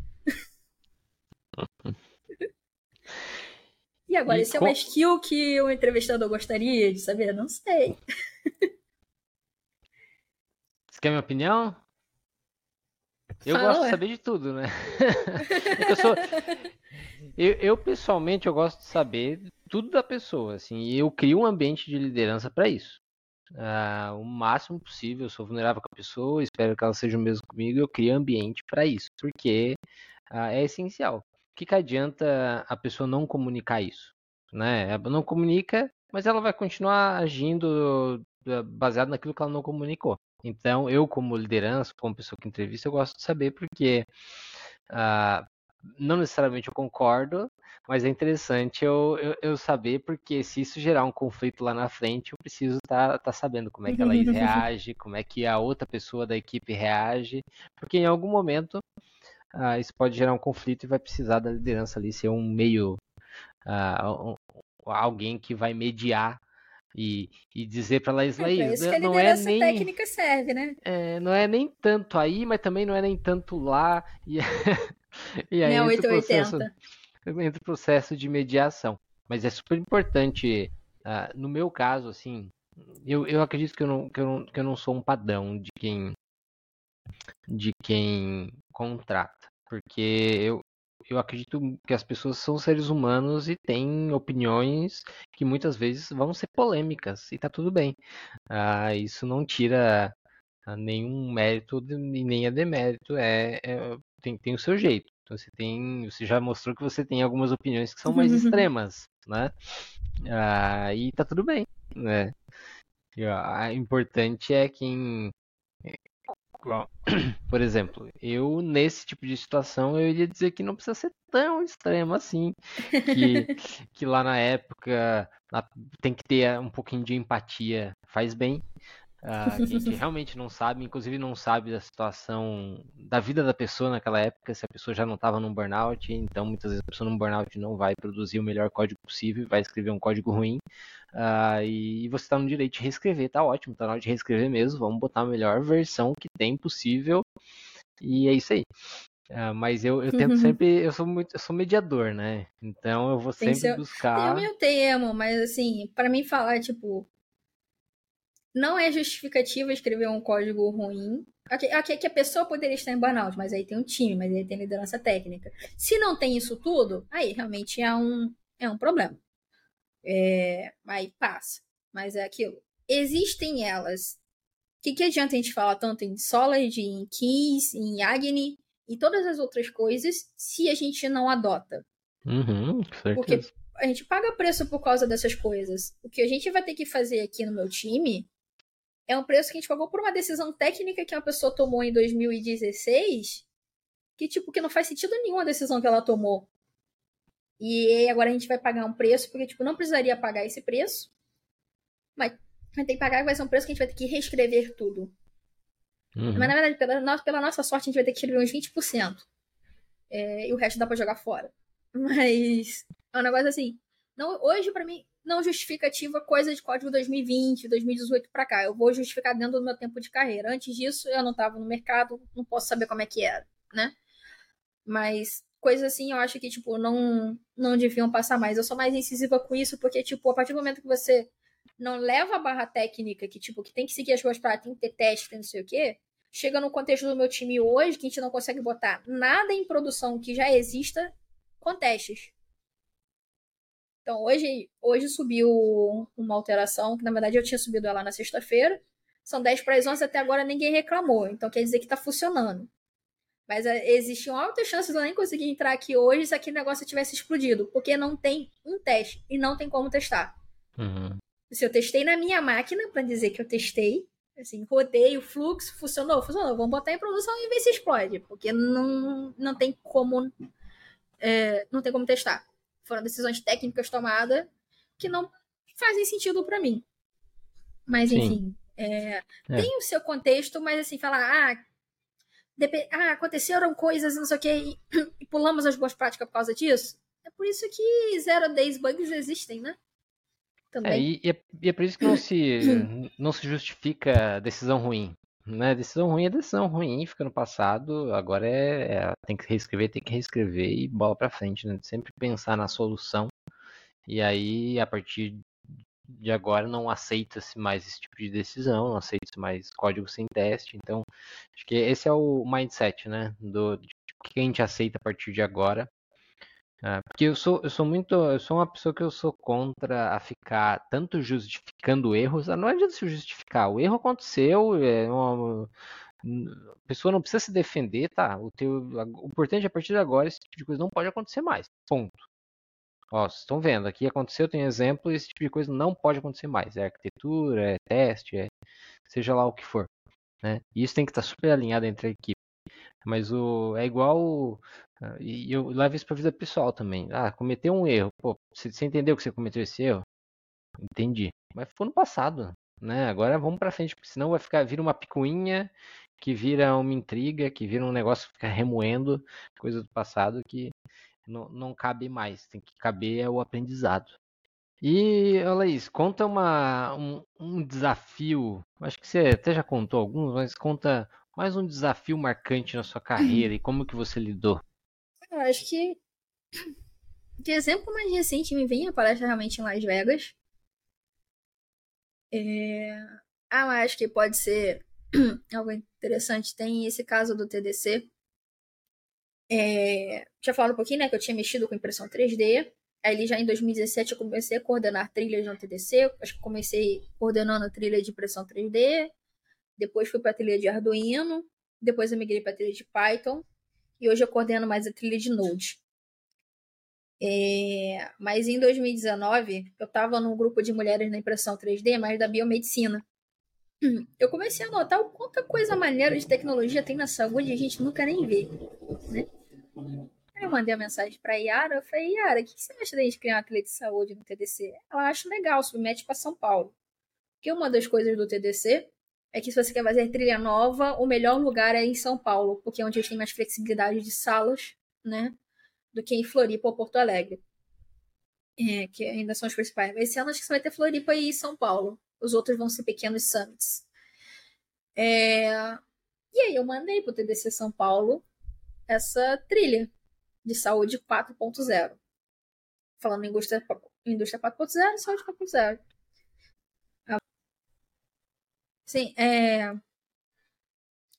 E agora, e isso com... é uma skill que o entrevistador gostaria de saber? Não sei. Você quer minha opinião? Eu Fala, gosto de saber de tudo, né? eu, sou... eu, eu, pessoalmente, eu gosto de saber tudo da pessoa, assim, e eu crio um ambiente de liderança para isso. Uh, o máximo possível, eu sou vulnerável com a pessoa, espero que ela seja o mesmo comigo, eu crio ambiente para isso, porque uh, é essencial. O que, que adianta a pessoa não comunicar isso? Né? Ela não comunica, mas ela vai continuar agindo ah, baseado naquilo que ela não comunicou. Então, eu, como liderança, como pessoa que entrevista, eu gosto de saber porque uh, não necessariamente eu concordo, mas é interessante eu, eu, eu, saber, porque se isso gerar um conflito lá na frente, eu preciso estar tá, tá sabendo como é que ela reage, como é que a outra pessoa da equipe reage, porque em algum momento uh, isso pode gerar um conflito e vai precisar da liderança ali ser um meio, uh, um, alguém que vai mediar e, e dizer para Laís, Laís, é, isso que a não é nem técnica serve, né? É, não é nem tanto aí, mas também não é nem tanto lá e, e aí não, entra, o processo, entra o processo de mediação. Mas é super importante, uh, no meu caso, assim, eu, eu acredito que eu, não, que, eu não, que eu não sou um padrão de quem de quem contrata, porque eu, eu acredito que as pessoas são seres humanos e têm opiniões que muitas vezes vão ser polêmicas e tá tudo bem. Ah, isso não tira ah, nenhum mérito e nem a demérito, é, é, tem, tem o seu jeito. Então você tem, você já mostrou que você tem algumas opiniões que são mais extremas, né? Ah, e tá tudo bem, né? E, ó, importante é quem por exemplo, eu nesse tipo de situação eu iria dizer que não precisa ser tão extremo assim, que, que lá na época tem que ter um pouquinho de empatia, faz bem. Uh, que realmente não sabe, inclusive não sabe da situação da vida da pessoa naquela época, se a pessoa já não estava num burnout, então muitas vezes a pessoa num burnout não vai produzir o melhor código possível, vai escrever um código ruim, uh, e você está no direito de reescrever, tá ótimo, tá na hora de reescrever mesmo, vamos botar a melhor versão que tem possível, e é isso aí. Uh, mas eu, eu tento sempre, eu sou muito, eu sou mediador, né? Então eu vou sempre seu, buscar. Tem o meu termo, mas assim, para mim falar, tipo, não é justificativa escrever um código ruim. Aqui, aqui, aqui, a pessoa poderia estar em burnout, mas aí tem um time, mas aí tem liderança técnica. Se não tem isso tudo, aí realmente é um, é um problema. É, aí passa. Mas é aquilo. Existem elas. O que, que adianta a gente falar tanto em Solid, em Keys, em Agni e todas as outras coisas se a gente não adota? Uhum, Porque a gente paga preço por causa dessas coisas. O que a gente vai ter que fazer aqui no meu time é um preço que a gente pagou por uma decisão técnica que uma pessoa tomou em 2016, que tipo que não faz sentido nenhum a decisão que ela tomou. E agora a gente vai pagar um preço porque tipo não precisaria pagar esse preço, mas vai ter que pagar vai ser um preço que a gente vai ter que reescrever tudo. Uhum. Mas na verdade, pela, nossa, pela nossa sorte, a gente vai ter que escrever uns 20%. É, e o resto dá para jogar fora. Mas é um negócio assim. Não, hoje, para mim, não justificativa coisa de código 2020, 2018 para cá. Eu vou justificar dentro do meu tempo de carreira. Antes disso, eu não estava no mercado, não posso saber como é que era, né? Mas coisas assim, eu acho que, tipo, não, não deviam passar mais. Eu sou mais incisiva com isso, porque, tipo, a partir do momento que você não leva a barra técnica, que, tipo, que tem que seguir as coisas para tem que ter teste, não sei o quê, chega no contexto do meu time hoje, que a gente não consegue botar nada em produção que já exista com testes. Então, hoje, hoje subiu uma alteração, que na verdade eu tinha subido ela na sexta-feira. São 10 para as 11, até agora ninguém reclamou. Então, quer dizer que está funcionando. Mas é, existiam altas chances de eu nem conseguir entrar aqui hoje se aquele negócio tivesse explodido. Porque não tem um teste e não tem como testar. Uhum. Se eu testei na minha máquina, para dizer que eu testei, assim, rodei o fluxo, funcionou, funcionou. Vamos botar em produção e ver se explode. Porque não, não tem como. É, não tem como testar foram decisões técnicas tomadas que não fazem sentido para mim. Mas, Sim. enfim, é, é. tem o seu contexto, mas assim, falar, ah, ah aconteceram coisas, não sei o que, e pulamos as boas práticas por causa disso. É por isso que 0 a 10 bugs existem, né? Também. É, e, é, e, é, por isso que não se, não se justifica decisão ruim. Né? Decisão ruim é decisão ruim, fica no passado, agora é, é tem que reescrever, tem que reescrever e bola para frente, né? Sempre pensar na solução E aí, a partir de agora, não aceita-se mais esse tipo de decisão, não aceita-se mais código sem teste. Então, acho que esse é o mindset, né? Do, de o que a gente aceita a partir de agora. Ah, porque eu sou, eu sou muito. Eu sou uma pessoa que eu sou contra a ficar tanto justificando erros. Não adianta se justificar. O erro aconteceu, é uma, a pessoa não precisa se defender, tá? O, teu, o importante a partir de agora, esse tipo de coisa não pode acontecer mais. Ponto. Ó, vocês estão vendo, aqui aconteceu, tem exemplo, esse tipo de coisa não pode acontecer mais. É arquitetura, é teste, é seja lá o que for. Né? E isso tem que estar super alinhado entre a equipe. Mas o, é igual. Ah, e eu levo isso para vida pessoal também. Ah, cometeu um erro. Pô, você, você entendeu que você cometeu esse erro? Entendi. Mas ficou no passado. Né? Agora vamos para frente, porque senão vai ficar vira uma picuinha que vira uma intriga, que vira um negócio que fica remoendo coisa do passado que não, não cabe mais. Tem que caber é o aprendizado. E, Laís, conta uma, um, um desafio. Acho que você até já contou alguns, mas conta mais um desafio marcante na sua carreira e como que você lidou. Eu acho que de exemplo mais recente me vem a palestra realmente em Las Vegas. É... Ah, acho que pode ser algo interessante. Tem esse caso do TDC. É... Já falado um pouquinho, né, que eu tinha mexido com impressão 3D. Aí já em 2017 eu comecei a coordenar trilhas no TDC. Acho que comecei coordenando trilha de impressão 3D. Depois fui para a trilha de Arduino. Depois eu migrei para a trilha de Python. E hoje eu coordeno mais a trilha de Node. É, mas em 2019, eu estava num grupo de mulheres na impressão 3D, mas da biomedicina. Eu comecei a notar o quanta coisa maneira de tecnologia tem na saúde e a gente nunca nem vê. Né? Aí eu mandei a mensagem para a Yara, eu falei, Yara, o que você acha da gente criar uma trilha de saúde no TDC? Ela acha legal, submete para São Paulo. Porque uma das coisas do TDC é que se você quer fazer trilha nova, o melhor lugar é em São Paulo, porque é onde a gente tem mais flexibilidade de salas, né? Do que em Floripa ou Porto Alegre. É, que ainda são os principais. Esse ano acho que você vai ter Floripa e São Paulo. Os outros vão ser pequenos summits. É... E aí eu mandei pro TDC São Paulo essa trilha de saúde 4.0. Falando em indústria, indústria 4.0 e saúde 4.0. Sim, é.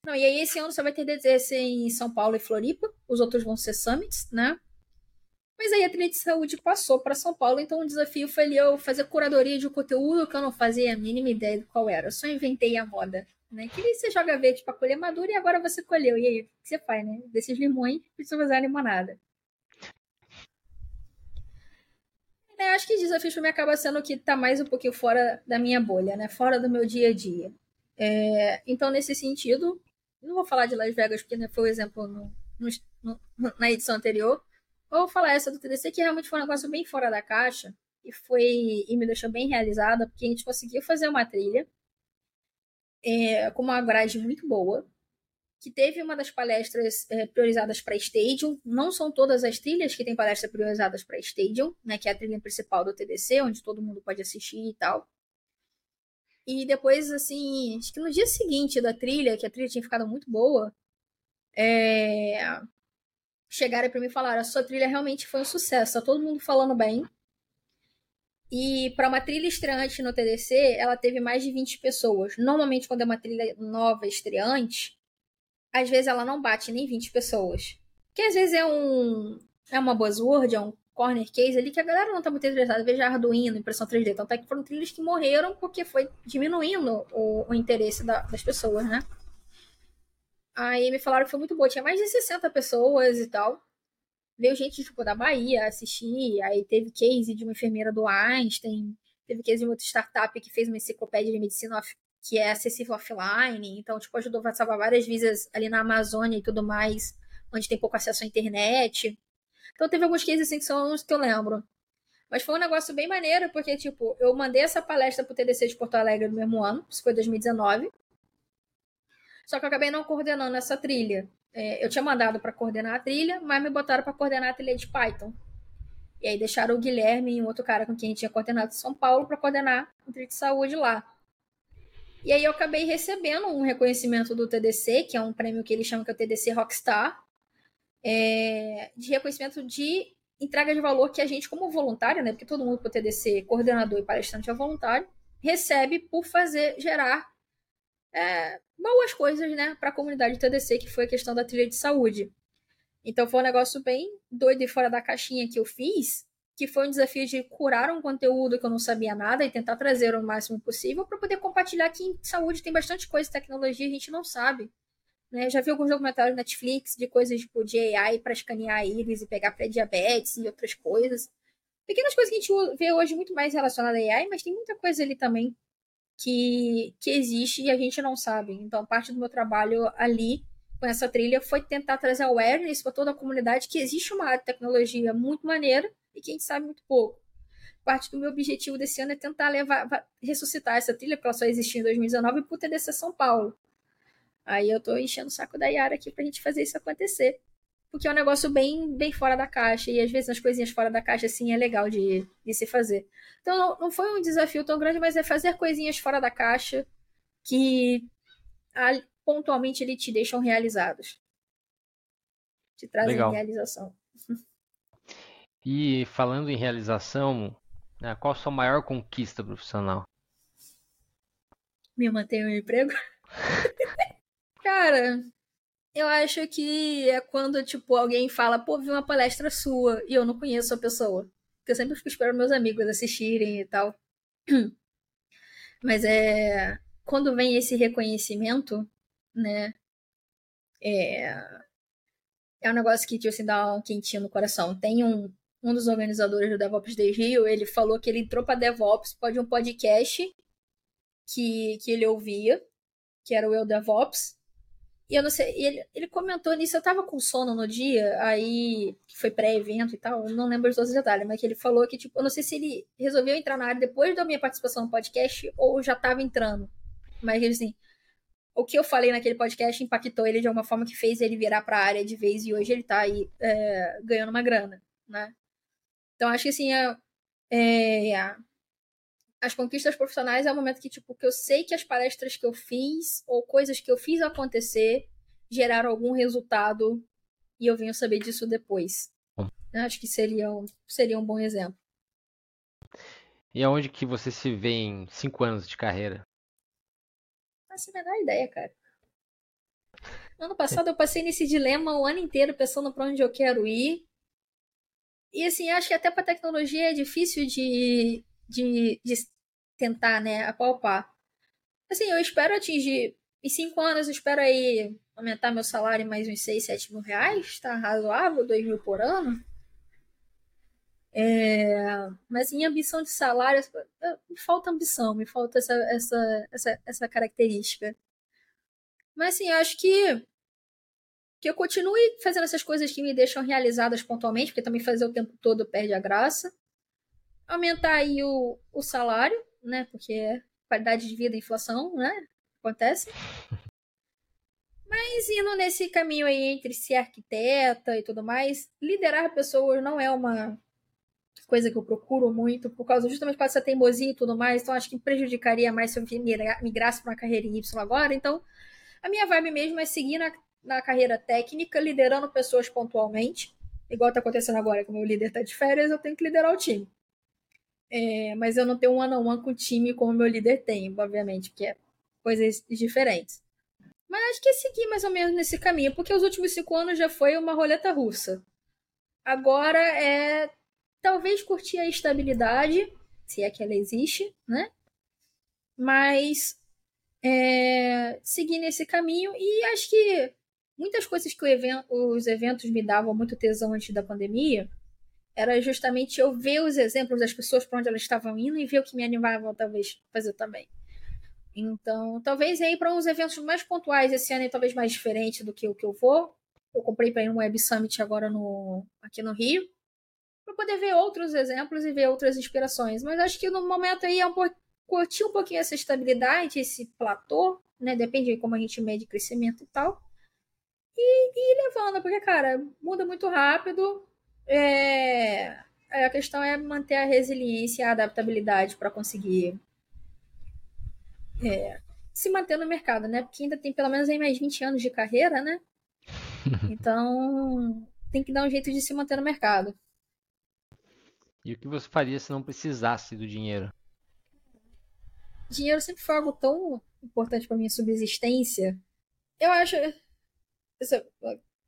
Não, e aí esse ano você vai ter DDS em São Paulo e Floripa, os outros vão ser summits, né? Mas aí a trilha de saúde passou para São Paulo, então o desafio foi ali eu fazer curadoria de conteúdo que eu não fazia a mínima ideia de qual era. Eu só inventei a moda, né? Que aí você joga verde para colher madura e agora você colheu. E aí, o que você faz, né? Desses limões, precisa fazer a limonada. É, acho que desafio para acaba sendo que tá mais um pouquinho fora da minha bolha, né? Fora do meu dia a dia. É, então, nesse sentido, não vou falar de Las Vegas, porque né, foi o exemplo no, no, na edição anterior. Vou falar essa do TDC, que realmente foi um negócio bem fora da caixa. E foi e me deixou bem realizada, porque a gente conseguiu fazer uma trilha é, com uma grade muito boa que teve uma das palestras é, priorizadas para Stadium. Não são todas as trilhas que têm palestras priorizadas para Stadium, né, que é a trilha principal do TDC, onde todo mundo pode assistir e tal. E depois, assim, acho que no dia seguinte da trilha, que a trilha tinha ficado muito boa, é... chegaram para mim e falaram: a sua trilha realmente foi um sucesso, tá todo mundo falando bem. E para uma trilha estreante no TDC, ela teve mais de 20 pessoas. Normalmente, quando é uma trilha nova estreante, às vezes ela não bate nem 20 pessoas. Que às vezes é um é uma buzzword, é um corner case ali que a galera não tá muito interessada. Veja Arduino, impressão 3D. Então tá que foram trilhas que morreram porque foi diminuindo o, o interesse da, das pessoas, né? Aí me falaram que foi muito boa. Tinha mais de 60 pessoas e tal. Veio gente tipo, da Bahia assistir. Aí teve case de uma enfermeira do Einstein. Teve case de uma outra startup que fez uma enciclopédia de medicina que é acessível offline, então, tipo, ajudou a salvar várias visas ali na Amazônia e tudo mais, onde tem pouco acesso à internet. Então, teve alguns cases assim que são os que eu lembro. Mas foi um negócio bem maneiro, porque, tipo, eu mandei essa palestra pro TDC de Porto Alegre no mesmo ano, isso foi 2019. Só que eu acabei não coordenando essa trilha. É, eu tinha mandado para coordenar a trilha, mas me botaram para coordenar a trilha de Python. E aí deixaram o Guilherme e um outro cara com quem a gente tinha coordenado em São Paulo para coordenar a trilha de saúde lá. E aí eu acabei recebendo um reconhecimento do TDC, que é um prêmio que eles chamam que é o TDC Rockstar, é, de reconhecimento de entrega de valor que a gente, como voluntário, né? Porque todo mundo pro TDC, coordenador e palestrante é voluntário, recebe por fazer, gerar é, boas coisas, né, para a comunidade TDC, que foi a questão da trilha de saúde. Então foi um negócio bem doido e fora da caixinha que eu fiz, que foi um desafio de curar um conteúdo que eu não sabia nada e tentar trazer o máximo possível para poder compartilhar que em saúde tem bastante coisa, tecnologia a gente não sabe. Né? Já vi alguns documentários na Netflix de coisas tipo de AI para escanear íris e pegar pré-diabetes e outras coisas. Pequenas coisas que a gente vê hoje muito mais relacionadas a AI, mas tem muita coisa ali também que, que existe e a gente não sabe. Então, parte do meu trabalho ali com essa trilha foi tentar trazer awareness para toda a comunidade que existe uma área de tecnologia muito maneira e que a gente sabe muito pouco. Parte do meu objetivo desse ano é tentar levar, ressuscitar essa trilha, porque ela só existiu em 2019, para o TDC São Paulo. Aí eu tô enchendo o saco da Yara aqui pra gente fazer isso acontecer. Porque é um negócio bem, bem fora da caixa. E às vezes as coisinhas fora da caixa, assim, é legal de, de se fazer. Então não, não foi um desafio tão grande, mas é fazer coisinhas fora da caixa que pontualmente ele te deixam realizados. Te trazem legal. realização. E falando em realização, né, qual a sua maior conquista profissional? Me manter um emprego. Cara, eu acho que é quando, tipo, alguém fala, pô, vi uma palestra sua e eu não conheço a pessoa. Porque eu sempre fico esperando meus amigos assistirem e tal. Mas é. Quando vem esse reconhecimento, né? É. É um negócio que, tipo assim, dá um quentinho no coração. Tem um, um dos organizadores do DevOps Day Rio, ele falou que ele entrou para DevOps pode um podcast que, que ele ouvia, que era o Eu DevOps, e eu não sei, ele, ele comentou nisso, eu tava com sono no dia, aí foi pré-evento e tal, não lembro os outros detalhes, mas que ele falou que, tipo, eu não sei se ele resolveu entrar na área depois da minha participação no podcast ou já tava entrando. Mas assim, o que eu falei naquele podcast impactou ele de alguma forma que fez ele virar pra área de vez e hoje ele tá aí é, ganhando uma grana, né? Então acho que assim, é, é, as conquistas profissionais é o momento que, tipo, que eu sei que as palestras que eu fiz ou coisas que eu fiz acontecer geraram algum resultado e eu venho saber disso depois. Acho que seria um, seria um bom exemplo. E aonde que você se vê em cinco anos de carreira? Faço a menor ideia, cara. Ano passado eu passei nesse dilema o ano inteiro pensando para onde eu quero ir. E assim, acho que até para tecnologia é difícil de de, de tentar, né, apalpar. Assim, eu espero atingir. Em cinco anos, eu espero aí aumentar meu salário mais uns 6, 7 mil reais. Tá razoável, 2 mil por ano. É, mas em ambição de salário, me falta ambição, me falta essa, essa, essa, essa característica. Mas assim, acho que que eu continue fazendo essas coisas que me deixam realizadas pontualmente, porque também fazer o tempo todo perde a graça aumentar aí o, o salário, né? Porque é qualidade de vida, inflação, né? Acontece. Mas indo nesse caminho aí entre ser arquiteta e tudo mais, liderar pessoas não é uma coisa que eu procuro muito, por causa justamente por essa teimosia e tudo mais, então acho que prejudicaria mais se eu migrasse para uma carreira em Y agora. Então, a minha vibe mesmo é seguir na, na carreira técnica, liderando pessoas pontualmente. Igual tá acontecendo agora, que o meu líder tá de férias, eu tenho que liderar o time. É, mas eu não tenho um one on one com o time como meu líder tem, obviamente, porque é coisas diferentes. Mas acho que é seguir mais ou menos nesse caminho, porque os últimos cinco anos já foi uma roleta russa. Agora é talvez curtir a estabilidade, se é que ela existe, né? Mas é, seguir nesse caminho e acho que muitas coisas que os eventos me davam muito tesão antes da pandemia era justamente eu ver os exemplos das pessoas para onde elas estavam indo e ver o que me animava talvez fazer também. Então, talvez aí para uns eventos mais pontuais esse ano e talvez mais diferente do que o que eu vou. Eu comprei para ir no Web Summit agora no aqui no Rio, para poder ver outros exemplos e ver outras inspirações. Mas acho que no momento aí é um curtir um pouquinho essa estabilidade, esse platô, né? Depende de como a gente mede crescimento e tal. E, e ir levando, porque, cara, muda muito rápido. É, a questão é manter a resiliência e a adaptabilidade para conseguir é, se manter no mercado, né? Porque ainda tem pelo menos aí mais 20 anos de carreira, né? Então tem que dar um jeito de se manter no mercado. E o que você faria se não precisasse do dinheiro? Dinheiro sempre foi algo tão importante para minha subsistência. Eu acho.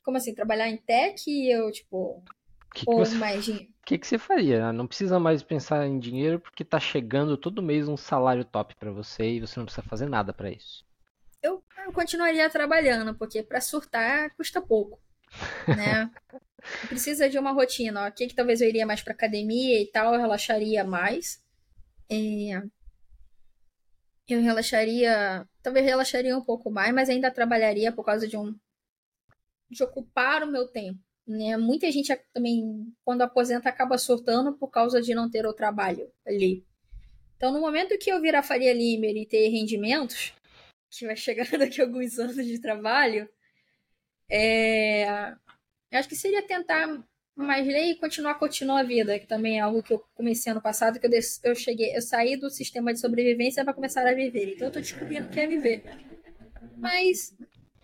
Como assim? Trabalhar em tech e eu, tipo. Que que ou você, mais dinheiro? O que, que você faria? Não precisa mais pensar em dinheiro porque tá chegando todo mês um salário top para você e você não precisa fazer nada para isso. Eu, eu, continuaria trabalhando, porque para surtar custa pouco, né? Precisa de uma rotina. Aqui que talvez eu iria mais para academia e tal, eu relaxaria mais. É... Eu relaxaria, talvez relaxaria um pouco mais, mas ainda trabalharia por causa de um de ocupar o meu tempo. Né? Muita gente também, quando aposenta, acaba surtando por causa de não ter o trabalho ali. Então, no momento que eu virar Faria Limer e ter rendimentos, que vai chegar daqui a alguns anos de trabalho, é... acho que seria tentar mais ler e continuar continuar a vida, que também é algo que eu comecei ano passado, que eu, eu cheguei, eu saí do sistema de sobrevivência para começar a viver. Então eu tô descobrindo o que é viver. Mas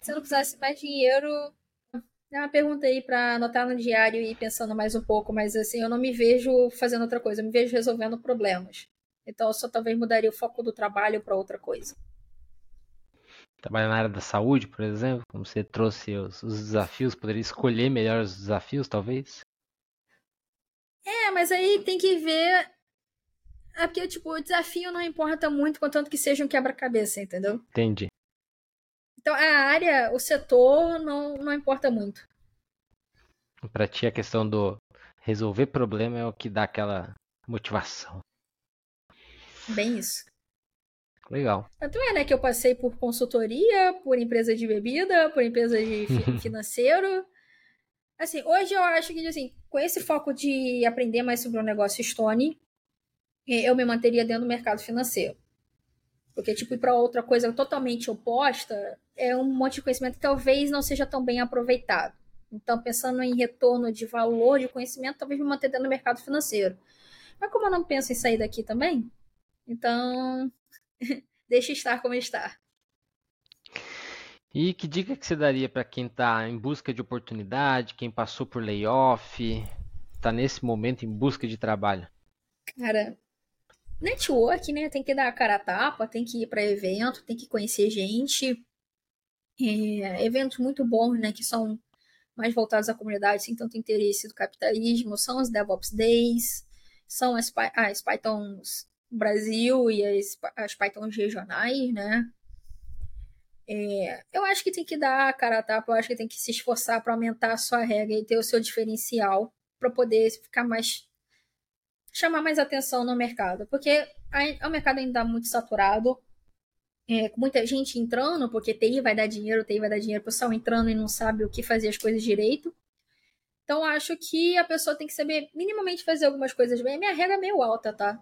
se eu não precisasse mais dinheiro, é uma pergunta aí para anotar no diário e ir pensando mais um pouco, mas assim, eu não me vejo fazendo outra coisa, eu me vejo resolvendo problemas. Então eu só talvez mudaria o foco do trabalho para outra coisa. Trabalhar na área da saúde, por exemplo, como você trouxe os, os desafios, poderia escolher melhor os desafios, talvez? É, mas aí tem que ver. É porque, tipo, o desafio não importa muito, contanto que seja um quebra-cabeça, entendeu? Entendi. Então a área, o setor, não, não importa muito. Pra ti a questão do resolver problema é o que dá aquela motivação. Bem isso. Legal. Tanto é, né, que eu passei por consultoria, por empresa de bebida, por empresa de financeiro. Assim, hoje eu acho que, assim, com esse foco de aprender mais sobre o negócio Stone, eu me manteria dentro do mercado financeiro. Porque, tipo, ir para outra coisa totalmente oposta é um monte de conhecimento que talvez não seja tão bem aproveitado. Então, pensando em retorno de valor de conhecimento, talvez me manter dentro do mercado financeiro. Mas como eu não penso em sair daqui também, então deixa estar como está. E que dica que você daria para quem está em busca de oportunidade, quem passou por layoff, está nesse momento em busca de trabalho? Cara, network, né? Tem que dar a cara a tapa, tem que ir para evento, tem que conhecer gente. É, eventos muito bons, né? Que são mais voltados à comunidade, sem tanto interesse do capitalismo, são os DevOps Days, são as, as Pythons Brasil e as, as Pythons regionais, né? É, eu acho que tem que dar a cara a tapa, eu acho que tem que se esforçar para aumentar a sua regra e ter o seu diferencial para poder ficar mais chamar mais atenção no mercado, porque o mercado ainda está muito saturado, é, com muita gente entrando, porque TI vai dar dinheiro, TI vai dar dinheiro, o pessoal entrando e não sabe o que fazer as coisas direito. Então, acho que a pessoa tem que saber minimamente fazer algumas coisas bem. A minha regra é meio alta, tá?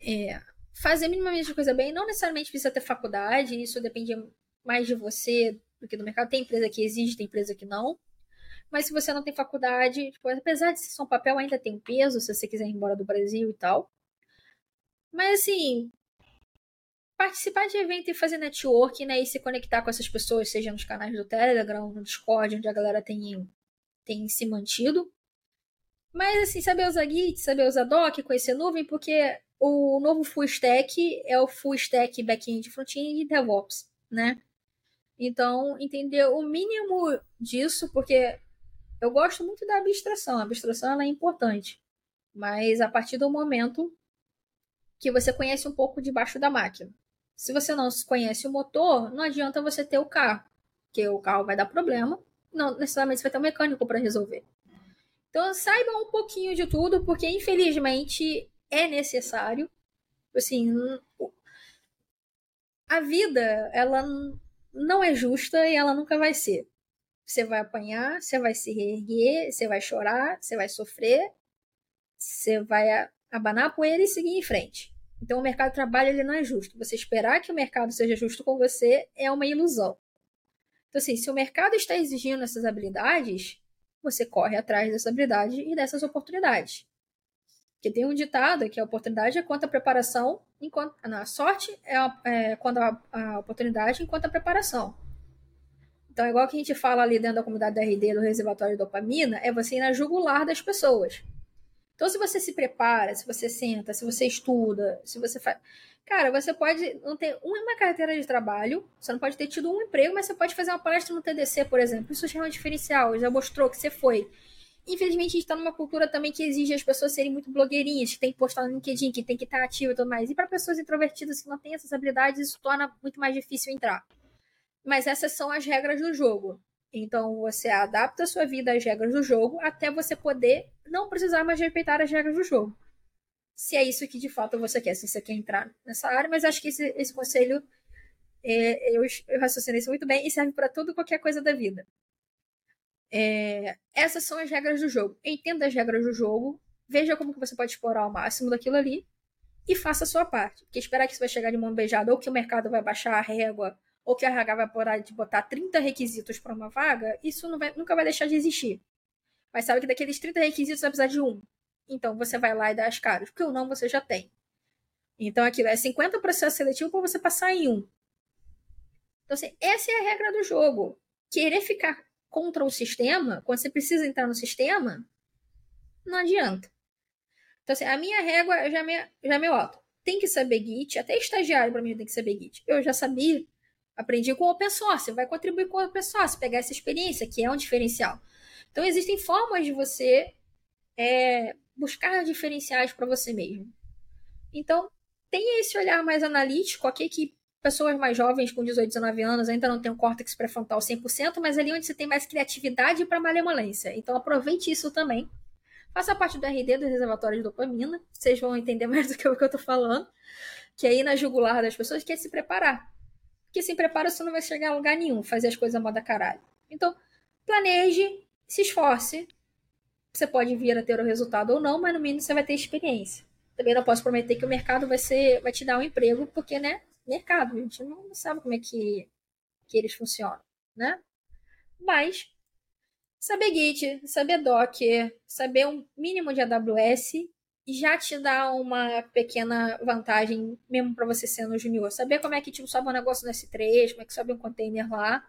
É, fazer minimamente coisa bem, não necessariamente precisa ter faculdade, isso depende mais de você do que do mercado. Tem empresa que exige, tem empresa que não. Mas se você não tem faculdade, tipo, apesar de ser só um papel, ainda tem peso se você quiser ir embora do Brasil e tal. Mas assim, participar de evento e fazer networking, né? E se conectar com essas pessoas, seja nos canais do Telegram, no Discord, onde a galera tem, tem se mantido. Mas assim, saber usar Git, saber usar Docker, conhecer nuvem, porque o novo full stack é o full stack back-end, front-end e DevOps, né? Então, entender o mínimo disso, porque eu gosto muito da abstração. A abstração é importante. Mas a partir do momento que você conhece um pouco debaixo da máquina. Se você não conhece o motor, não adianta você ter o carro, porque o carro vai dar problema. Não necessariamente você vai ter um mecânico para resolver. Então saiba um pouquinho de tudo, porque infelizmente é necessário. Assim, a vida ela não é justa e ela nunca vai ser. Você vai apanhar, você vai se reerguer, você vai chorar, você vai sofrer, você vai abanar a poeira e seguir em frente. Então o mercado de trabalho ele não é justo. Você esperar que o mercado seja justo com você é uma ilusão. Então assim, se o mercado está exigindo essas habilidades, você corre atrás dessa habilidade e dessas oportunidades. Porque tem um ditado que a oportunidade é quanto a preparação, enquanto a sorte é, a, é quando a, a oportunidade enquanto a preparação. Então, é igual que a gente fala ali dentro da comunidade da RD, do reservatório de dopamina, é você ir na jugular das pessoas. Então, se você se prepara, se você senta, se você estuda, se você faz. Cara, você pode não ter uma carteira de trabalho, você não pode ter tido um emprego, mas você pode fazer uma palestra no TDC, por exemplo. Isso já é um diferencial, já mostrou que você foi. Infelizmente, a gente está numa cultura também que exige as pessoas serem muito blogueirinhas, que tem que postar no LinkedIn, que tem que estar ativo e tudo mais. E para pessoas introvertidas que não têm essas habilidades, isso torna muito mais difícil entrar. Mas essas são as regras do jogo. Então você adapta a sua vida às regras do jogo até você poder não precisar mais respeitar as regras do jogo. Se é isso que de fato você quer, se você quer entrar nessa área, mas acho que esse, esse conselho é, eu, eu raciocinei isso muito bem e serve para tudo qualquer coisa da vida. É, essas são as regras do jogo. Entenda as regras do jogo, veja como que você pode explorar o máximo daquilo ali e faça a sua parte. Porque esperar que você vai chegar de mão beijada ou que o mercado vai baixar a régua ou que a RH vai parar de botar 30 requisitos para uma vaga, isso vai, nunca vai deixar de existir. Mas sabe que daqueles 30 requisitos vai precisar de um. Então você vai lá e dá as caras, porque o não você já tem. Então aquilo é 50 processos seletivos para você passar em um. Então, assim, essa é a regra do jogo. Querer ficar contra o sistema, quando você precisa entrar no sistema, não adianta. Então, assim, a minha régua já me, já me alto. Tem que saber Git, até estagiário para mim tem que saber Git. Eu já sabia, aprendi com o open source, vai contribuir com o open source, pegar essa experiência, que é um diferencial. Então, existem formas de você é, buscar diferenciais para você mesmo. Então, tenha esse olhar mais analítico, ok, que pessoas mais jovens, com 18, 19 anos, ainda não têm um córtex pré-frontal 100%, mas ali onde você tem mais criatividade para malemolência. Então aproveite isso também. Faça parte do RD, dos reservatórios de dopamina. Vocês vão entender mais do que que eu estou falando. Que é ir na jugular das pessoas, que é se preparar. Porque sem preparo você não vai chegar a lugar nenhum, fazer as coisas a moda caralho. Então, planeje, se esforce. Você pode vir a ter o resultado ou não, mas no mínimo você vai ter experiência. Também não posso prometer que o mercado vai, ser, vai te dar um emprego, porque, né, mercado. A gente não sabe como é que, que eles funcionam, né? Mas saber Git, saber Docker, saber um mínimo de AWS já te dá uma pequena vantagem, mesmo para você sendo junior. Saber como é que tipo, sobe um negócio no S3, como é que sobe um container lá.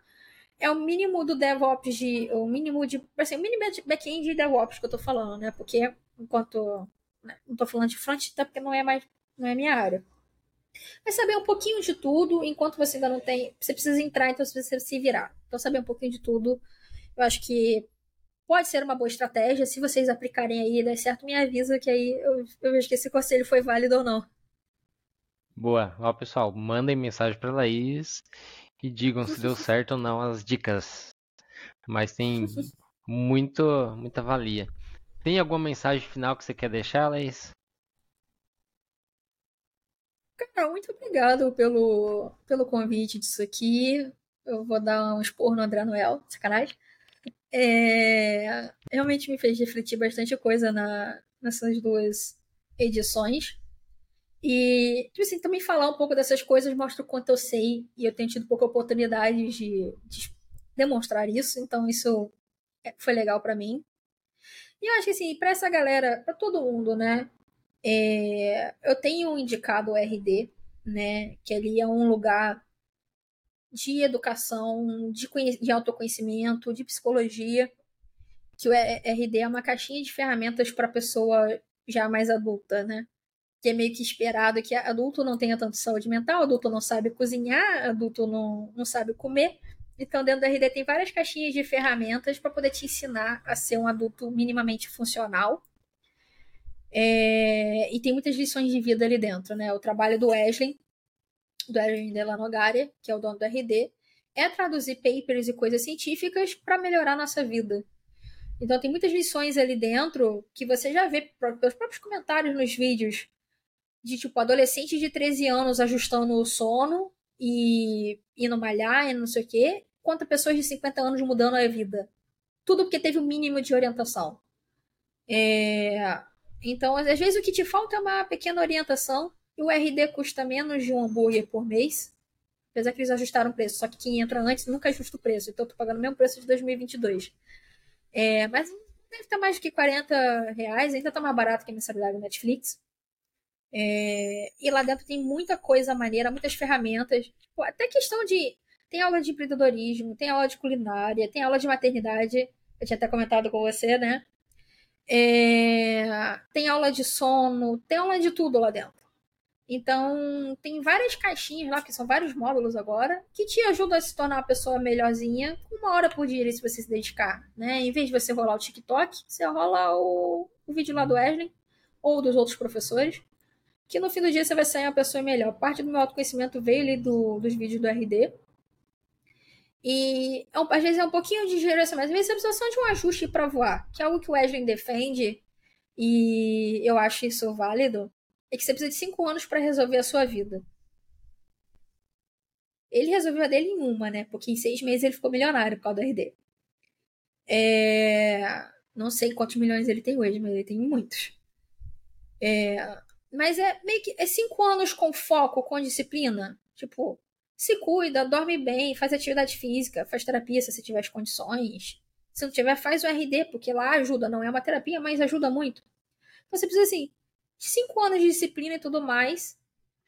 É o mínimo do DevOps de. O mínimo de. Assim, o mínimo de back-end de DevOps que eu tô falando, né? Porque enquanto. Né, não tô falando de front, até porque não é mais. Não é minha área. Mas saber um pouquinho de tudo, enquanto você ainda não tem. Você precisa entrar, então você precisa se virar. Então, saber um pouquinho de tudo, eu acho que pode ser uma boa estratégia. Se vocês aplicarem aí e der certo, me avisa que aí eu, eu vejo que esse conselho foi válido ou não. Boa. Ó, pessoal, mandem mensagem para Laís e digam se deu certo ou não as dicas. Mas tem muito, muita valia. Tem alguma mensagem final que você quer deixar, Laís? Cara, muito obrigado pelo, pelo convite disso aqui. Eu vou dar um expor no André Noel, sacanagem. É, realmente me fez refletir bastante coisa na, nessas duas edições. E, tipo assim, também falar um pouco dessas coisas mostra o quanto eu sei e eu tenho tido pouca oportunidade de, de demonstrar isso, então isso é, foi legal para mim. E eu acho que, assim, pra essa galera, pra todo mundo, né? É, eu tenho indicado o RD, né, que ali é um lugar de educação, de, de autoconhecimento, de psicologia, que o RD é uma caixinha de ferramentas para pessoa já mais adulta, né? Que é meio que esperado que adulto não tenha tanto saúde mental, adulto não sabe cozinhar, adulto não, não sabe comer. Então, dentro do RD tem várias caixinhas de ferramentas para poder te ensinar a ser um adulto minimamente funcional é, e tem muitas lições de vida ali dentro, né? O trabalho do Wesley, do Wesley Delanogaria, que é o dono do RD, é traduzir papers e coisas científicas para melhorar nossa vida. Então tem muitas lições ali dentro que você já vê pelos próprios comentários nos vídeos de tipo adolescente de 13 anos ajustando o sono e indo malhar e não sei o quê, quanto pessoas de 50 anos mudando a vida. Tudo porque teve o um mínimo de orientação. É... Então, às vezes o que te falta é uma pequena orientação. E o RD custa menos de um hambúrguer por mês. Apesar que eles ajustaram o preço. Só que quem entra antes nunca ajusta o preço. Então eu tô pagando o mesmo preço de 2022. É, mas deve estar mais do que 40 reais. Ainda tá mais barato que a mensalidade do Netflix. É, e lá dentro tem muita coisa maneira, muitas ferramentas. Pô, até questão de. Tem aula de empreendedorismo, tem aula de culinária, tem aula de maternidade. Eu tinha até comentado com você, né? É... Tem aula de sono, tem aula de tudo lá dentro. Então, tem várias caixinhas lá, que são vários módulos agora, que te ajudam a se tornar uma pessoa melhorzinha, uma hora por dia, se você se dedicar. Né? Em vez de você rolar o TikTok, você rola o, o vídeo lá do Wesley, ou dos outros professores, que no fim do dia você vai sair uma pessoa melhor. Parte do meu autoconhecimento veio ali do, dos vídeos do RD. E é às vezes é um pouquinho de geração, mas às vezes é precisa só de um ajuste para voar, que é algo que o Wesley defende, e eu acho isso válido, é que você precisa de cinco anos para resolver a sua vida. Ele resolveu a dele em uma, né? Porque em seis meses ele ficou milionário por causa do RD. É... Não sei quantos milhões ele tem hoje, mas ele tem muitos. É, mas é meio que é cinco anos com foco, com disciplina. Tipo, se cuida, dorme bem, faz atividade física, faz terapia se você tiver as condições. Se não tiver, faz o RD, porque lá ajuda. Não é uma terapia, mas ajuda muito. Então, você precisa, assim, cinco anos de disciplina e tudo mais.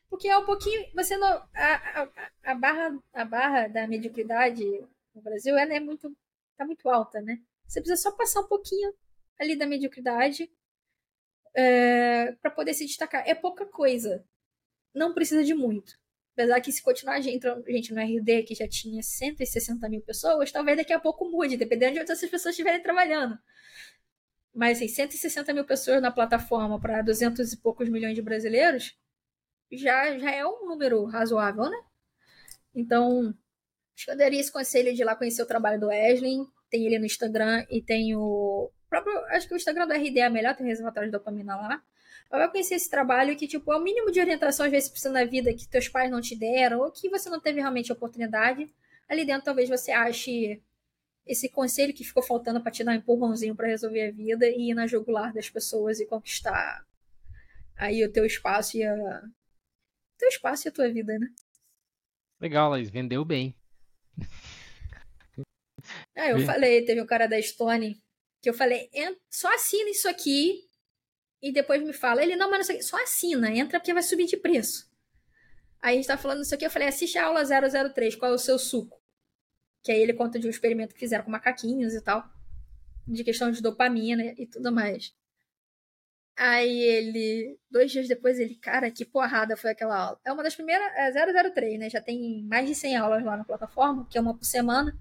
Porque é um pouquinho. Você não. A, a, a barra, a barra da mediocridade no Brasil ela é muito. tá muito alta, né? Você precisa só passar um pouquinho ali da mediocridade é, para poder se destacar. É pouca coisa. Não precisa de muito. Apesar que se continuar entrando gente no RD que já tinha 160 mil pessoas, talvez daqui a pouco mude, dependendo de onde essas pessoas estiverem trabalhando. Mas assim, 160 mil pessoas na plataforma para 200 e poucos milhões de brasileiros já, já é um número razoável, né? Então, acho que eu daria esse conselho de ir lá conhecer o trabalho do Wesley. Tem ele no Instagram e tem o próprio, acho que o Instagram do RD é melhor, tem um reservatório de dopamina lá. Vai conhecer esse trabalho que, tipo, é o mínimo de orientação, às vezes, precisa na vida que teus pais não te deram, ou que você não teve realmente oportunidade. Ali dentro, talvez você ache esse conselho que ficou faltando para te dar um empurrãozinho para resolver a vida e ir na jugular das pessoas e conquistar aí o teu espaço e a. teu espaço e a tua vida, né? Legal, Laís, vendeu bem. Ah, eu falei, teve um cara da Stone que eu falei, só assina isso aqui e depois me fala. Ele, não, mas não sei, só assina, entra porque vai subir de preço. Aí a gente tá falando isso aqui, eu falei, assiste a aula 003, qual é o seu suco? Que aí ele conta de um experimento que fizeram com macaquinhos e tal, de questão de dopamina e tudo mais. Aí ele, dois dias depois, ele, cara, que porrada foi aquela aula. É uma das primeiras, é 003, né? Já tem mais de 100 aulas lá na plataforma, que é uma por semana.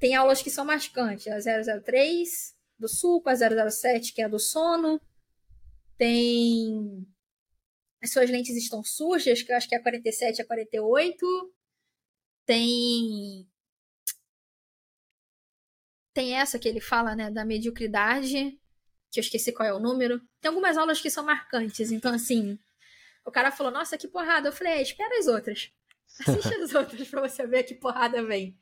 Tem aulas que são marcantes, a 003 do suco, a 007 que é a do sono. Tem as suas lentes estão sujas, que eu acho que é a 47 e a 48. Tem tem essa que ele fala, né, da mediocridade, que eu esqueci qual é o número. Tem algumas aulas que são marcantes, então assim, o cara falou: "Nossa, que porrada". Eu falei: é, "Espera as outras". Assiste as outras para você ver que porrada vem.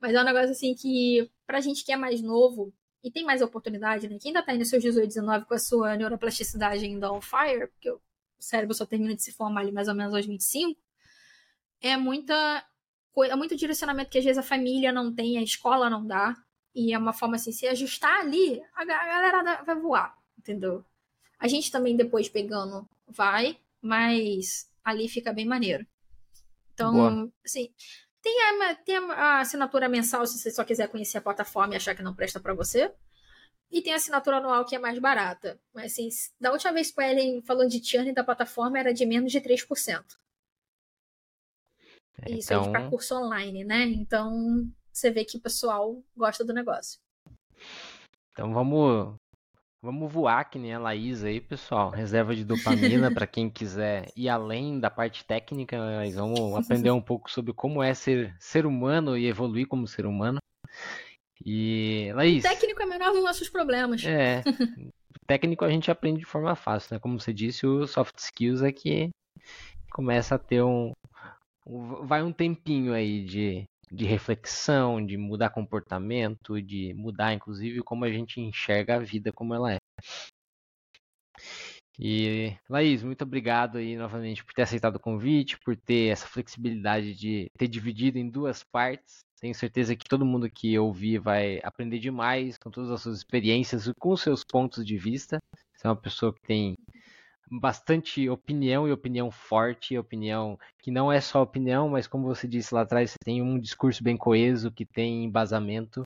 Mas é um negócio assim que, pra gente que é mais novo e tem mais oportunidade, né? Que ainda tá nos seus 18, 19 com a sua neuroplasticidade ainda on fire, porque o cérebro só termina de se formar ali mais ou menos aos 25, é muita é muito direcionamento que às vezes a família não tem, a escola não dá. E é uma forma assim, se ajustar ali, a galera vai voar, entendeu? A gente também depois pegando vai, mas ali fica bem maneiro. Então, Boa. assim, tem a, tem a assinatura mensal se você só quiser conhecer a plataforma e achar que não presta para você. E tem a assinatura anual que é mais barata. Mas assim, da última vez que o Ellen falou de churn da plataforma era de menos de 3%. É, Isso então... é para curso online, né? Então você vê que o pessoal gosta do negócio. Então vamos Vamos voar que nem a Laís aí, pessoal. Reserva de dopamina para quem quiser ir além da parte técnica, mas vamos aprender um pouco sobre como é ser ser humano e evoluir como ser humano. E Laís. O técnico é menor dos nossos problemas. É. técnico a gente aprende de forma fácil, né? Como você disse, o soft skills é que começa a ter um vai um tempinho aí de de reflexão, de mudar comportamento, de mudar inclusive como a gente enxerga a vida como ela é. E Laís, muito obrigado aí novamente por ter aceitado o convite, por ter essa flexibilidade de ter dividido em duas partes. Tenho certeza que todo mundo que ouvir vai aprender demais com todas as suas experiências e com seus pontos de vista. Você é uma pessoa que tem bastante opinião e opinião forte, opinião que não é só opinião, mas como você disse lá atrás, você tem um discurso bem coeso, que tem embasamento.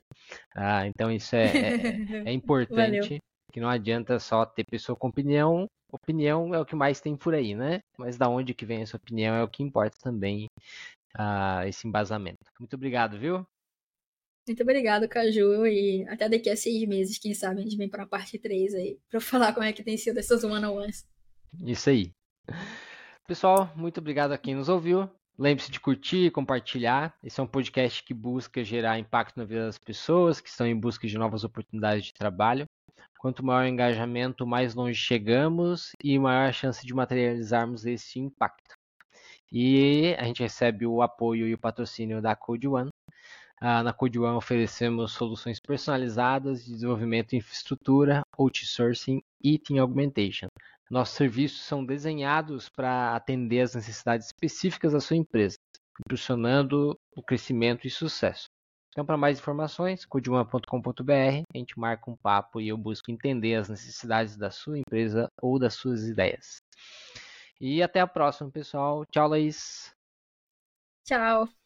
Ah, então isso é, é, é importante, que não adianta só ter pessoa com opinião. Opinião é o que mais tem por aí, né? Mas da onde que vem essa opinião é o que importa também, ah, esse embasamento. Muito obrigado, viu? Muito obrigado, Caju. E até daqui a seis meses, quem sabe, a gente vem para a parte 3 aí, para falar como é que tem sido essas one-on-ones. Isso aí. Pessoal, muito obrigado a quem nos ouviu. Lembre-se de curtir e compartilhar. Esse é um podcast que busca gerar impacto na vida das pessoas que estão em busca de novas oportunidades de trabalho. Quanto maior o engajamento, mais longe chegamos e maior a chance de materializarmos esse impacto. E a gente recebe o apoio e o patrocínio da Code One. Ah, na Code One oferecemos soluções personalizadas de desenvolvimento de infraestrutura, outsourcing e team augmentation. Nossos serviços são desenhados para atender às necessidades específicas da sua empresa, impulsionando o crescimento e sucesso. Então, para mais informações, coduma.com.br, a gente marca um papo e eu busco entender as necessidades da sua empresa ou das suas ideias. E até a próxima, pessoal. Tchau, Laís. Tchau.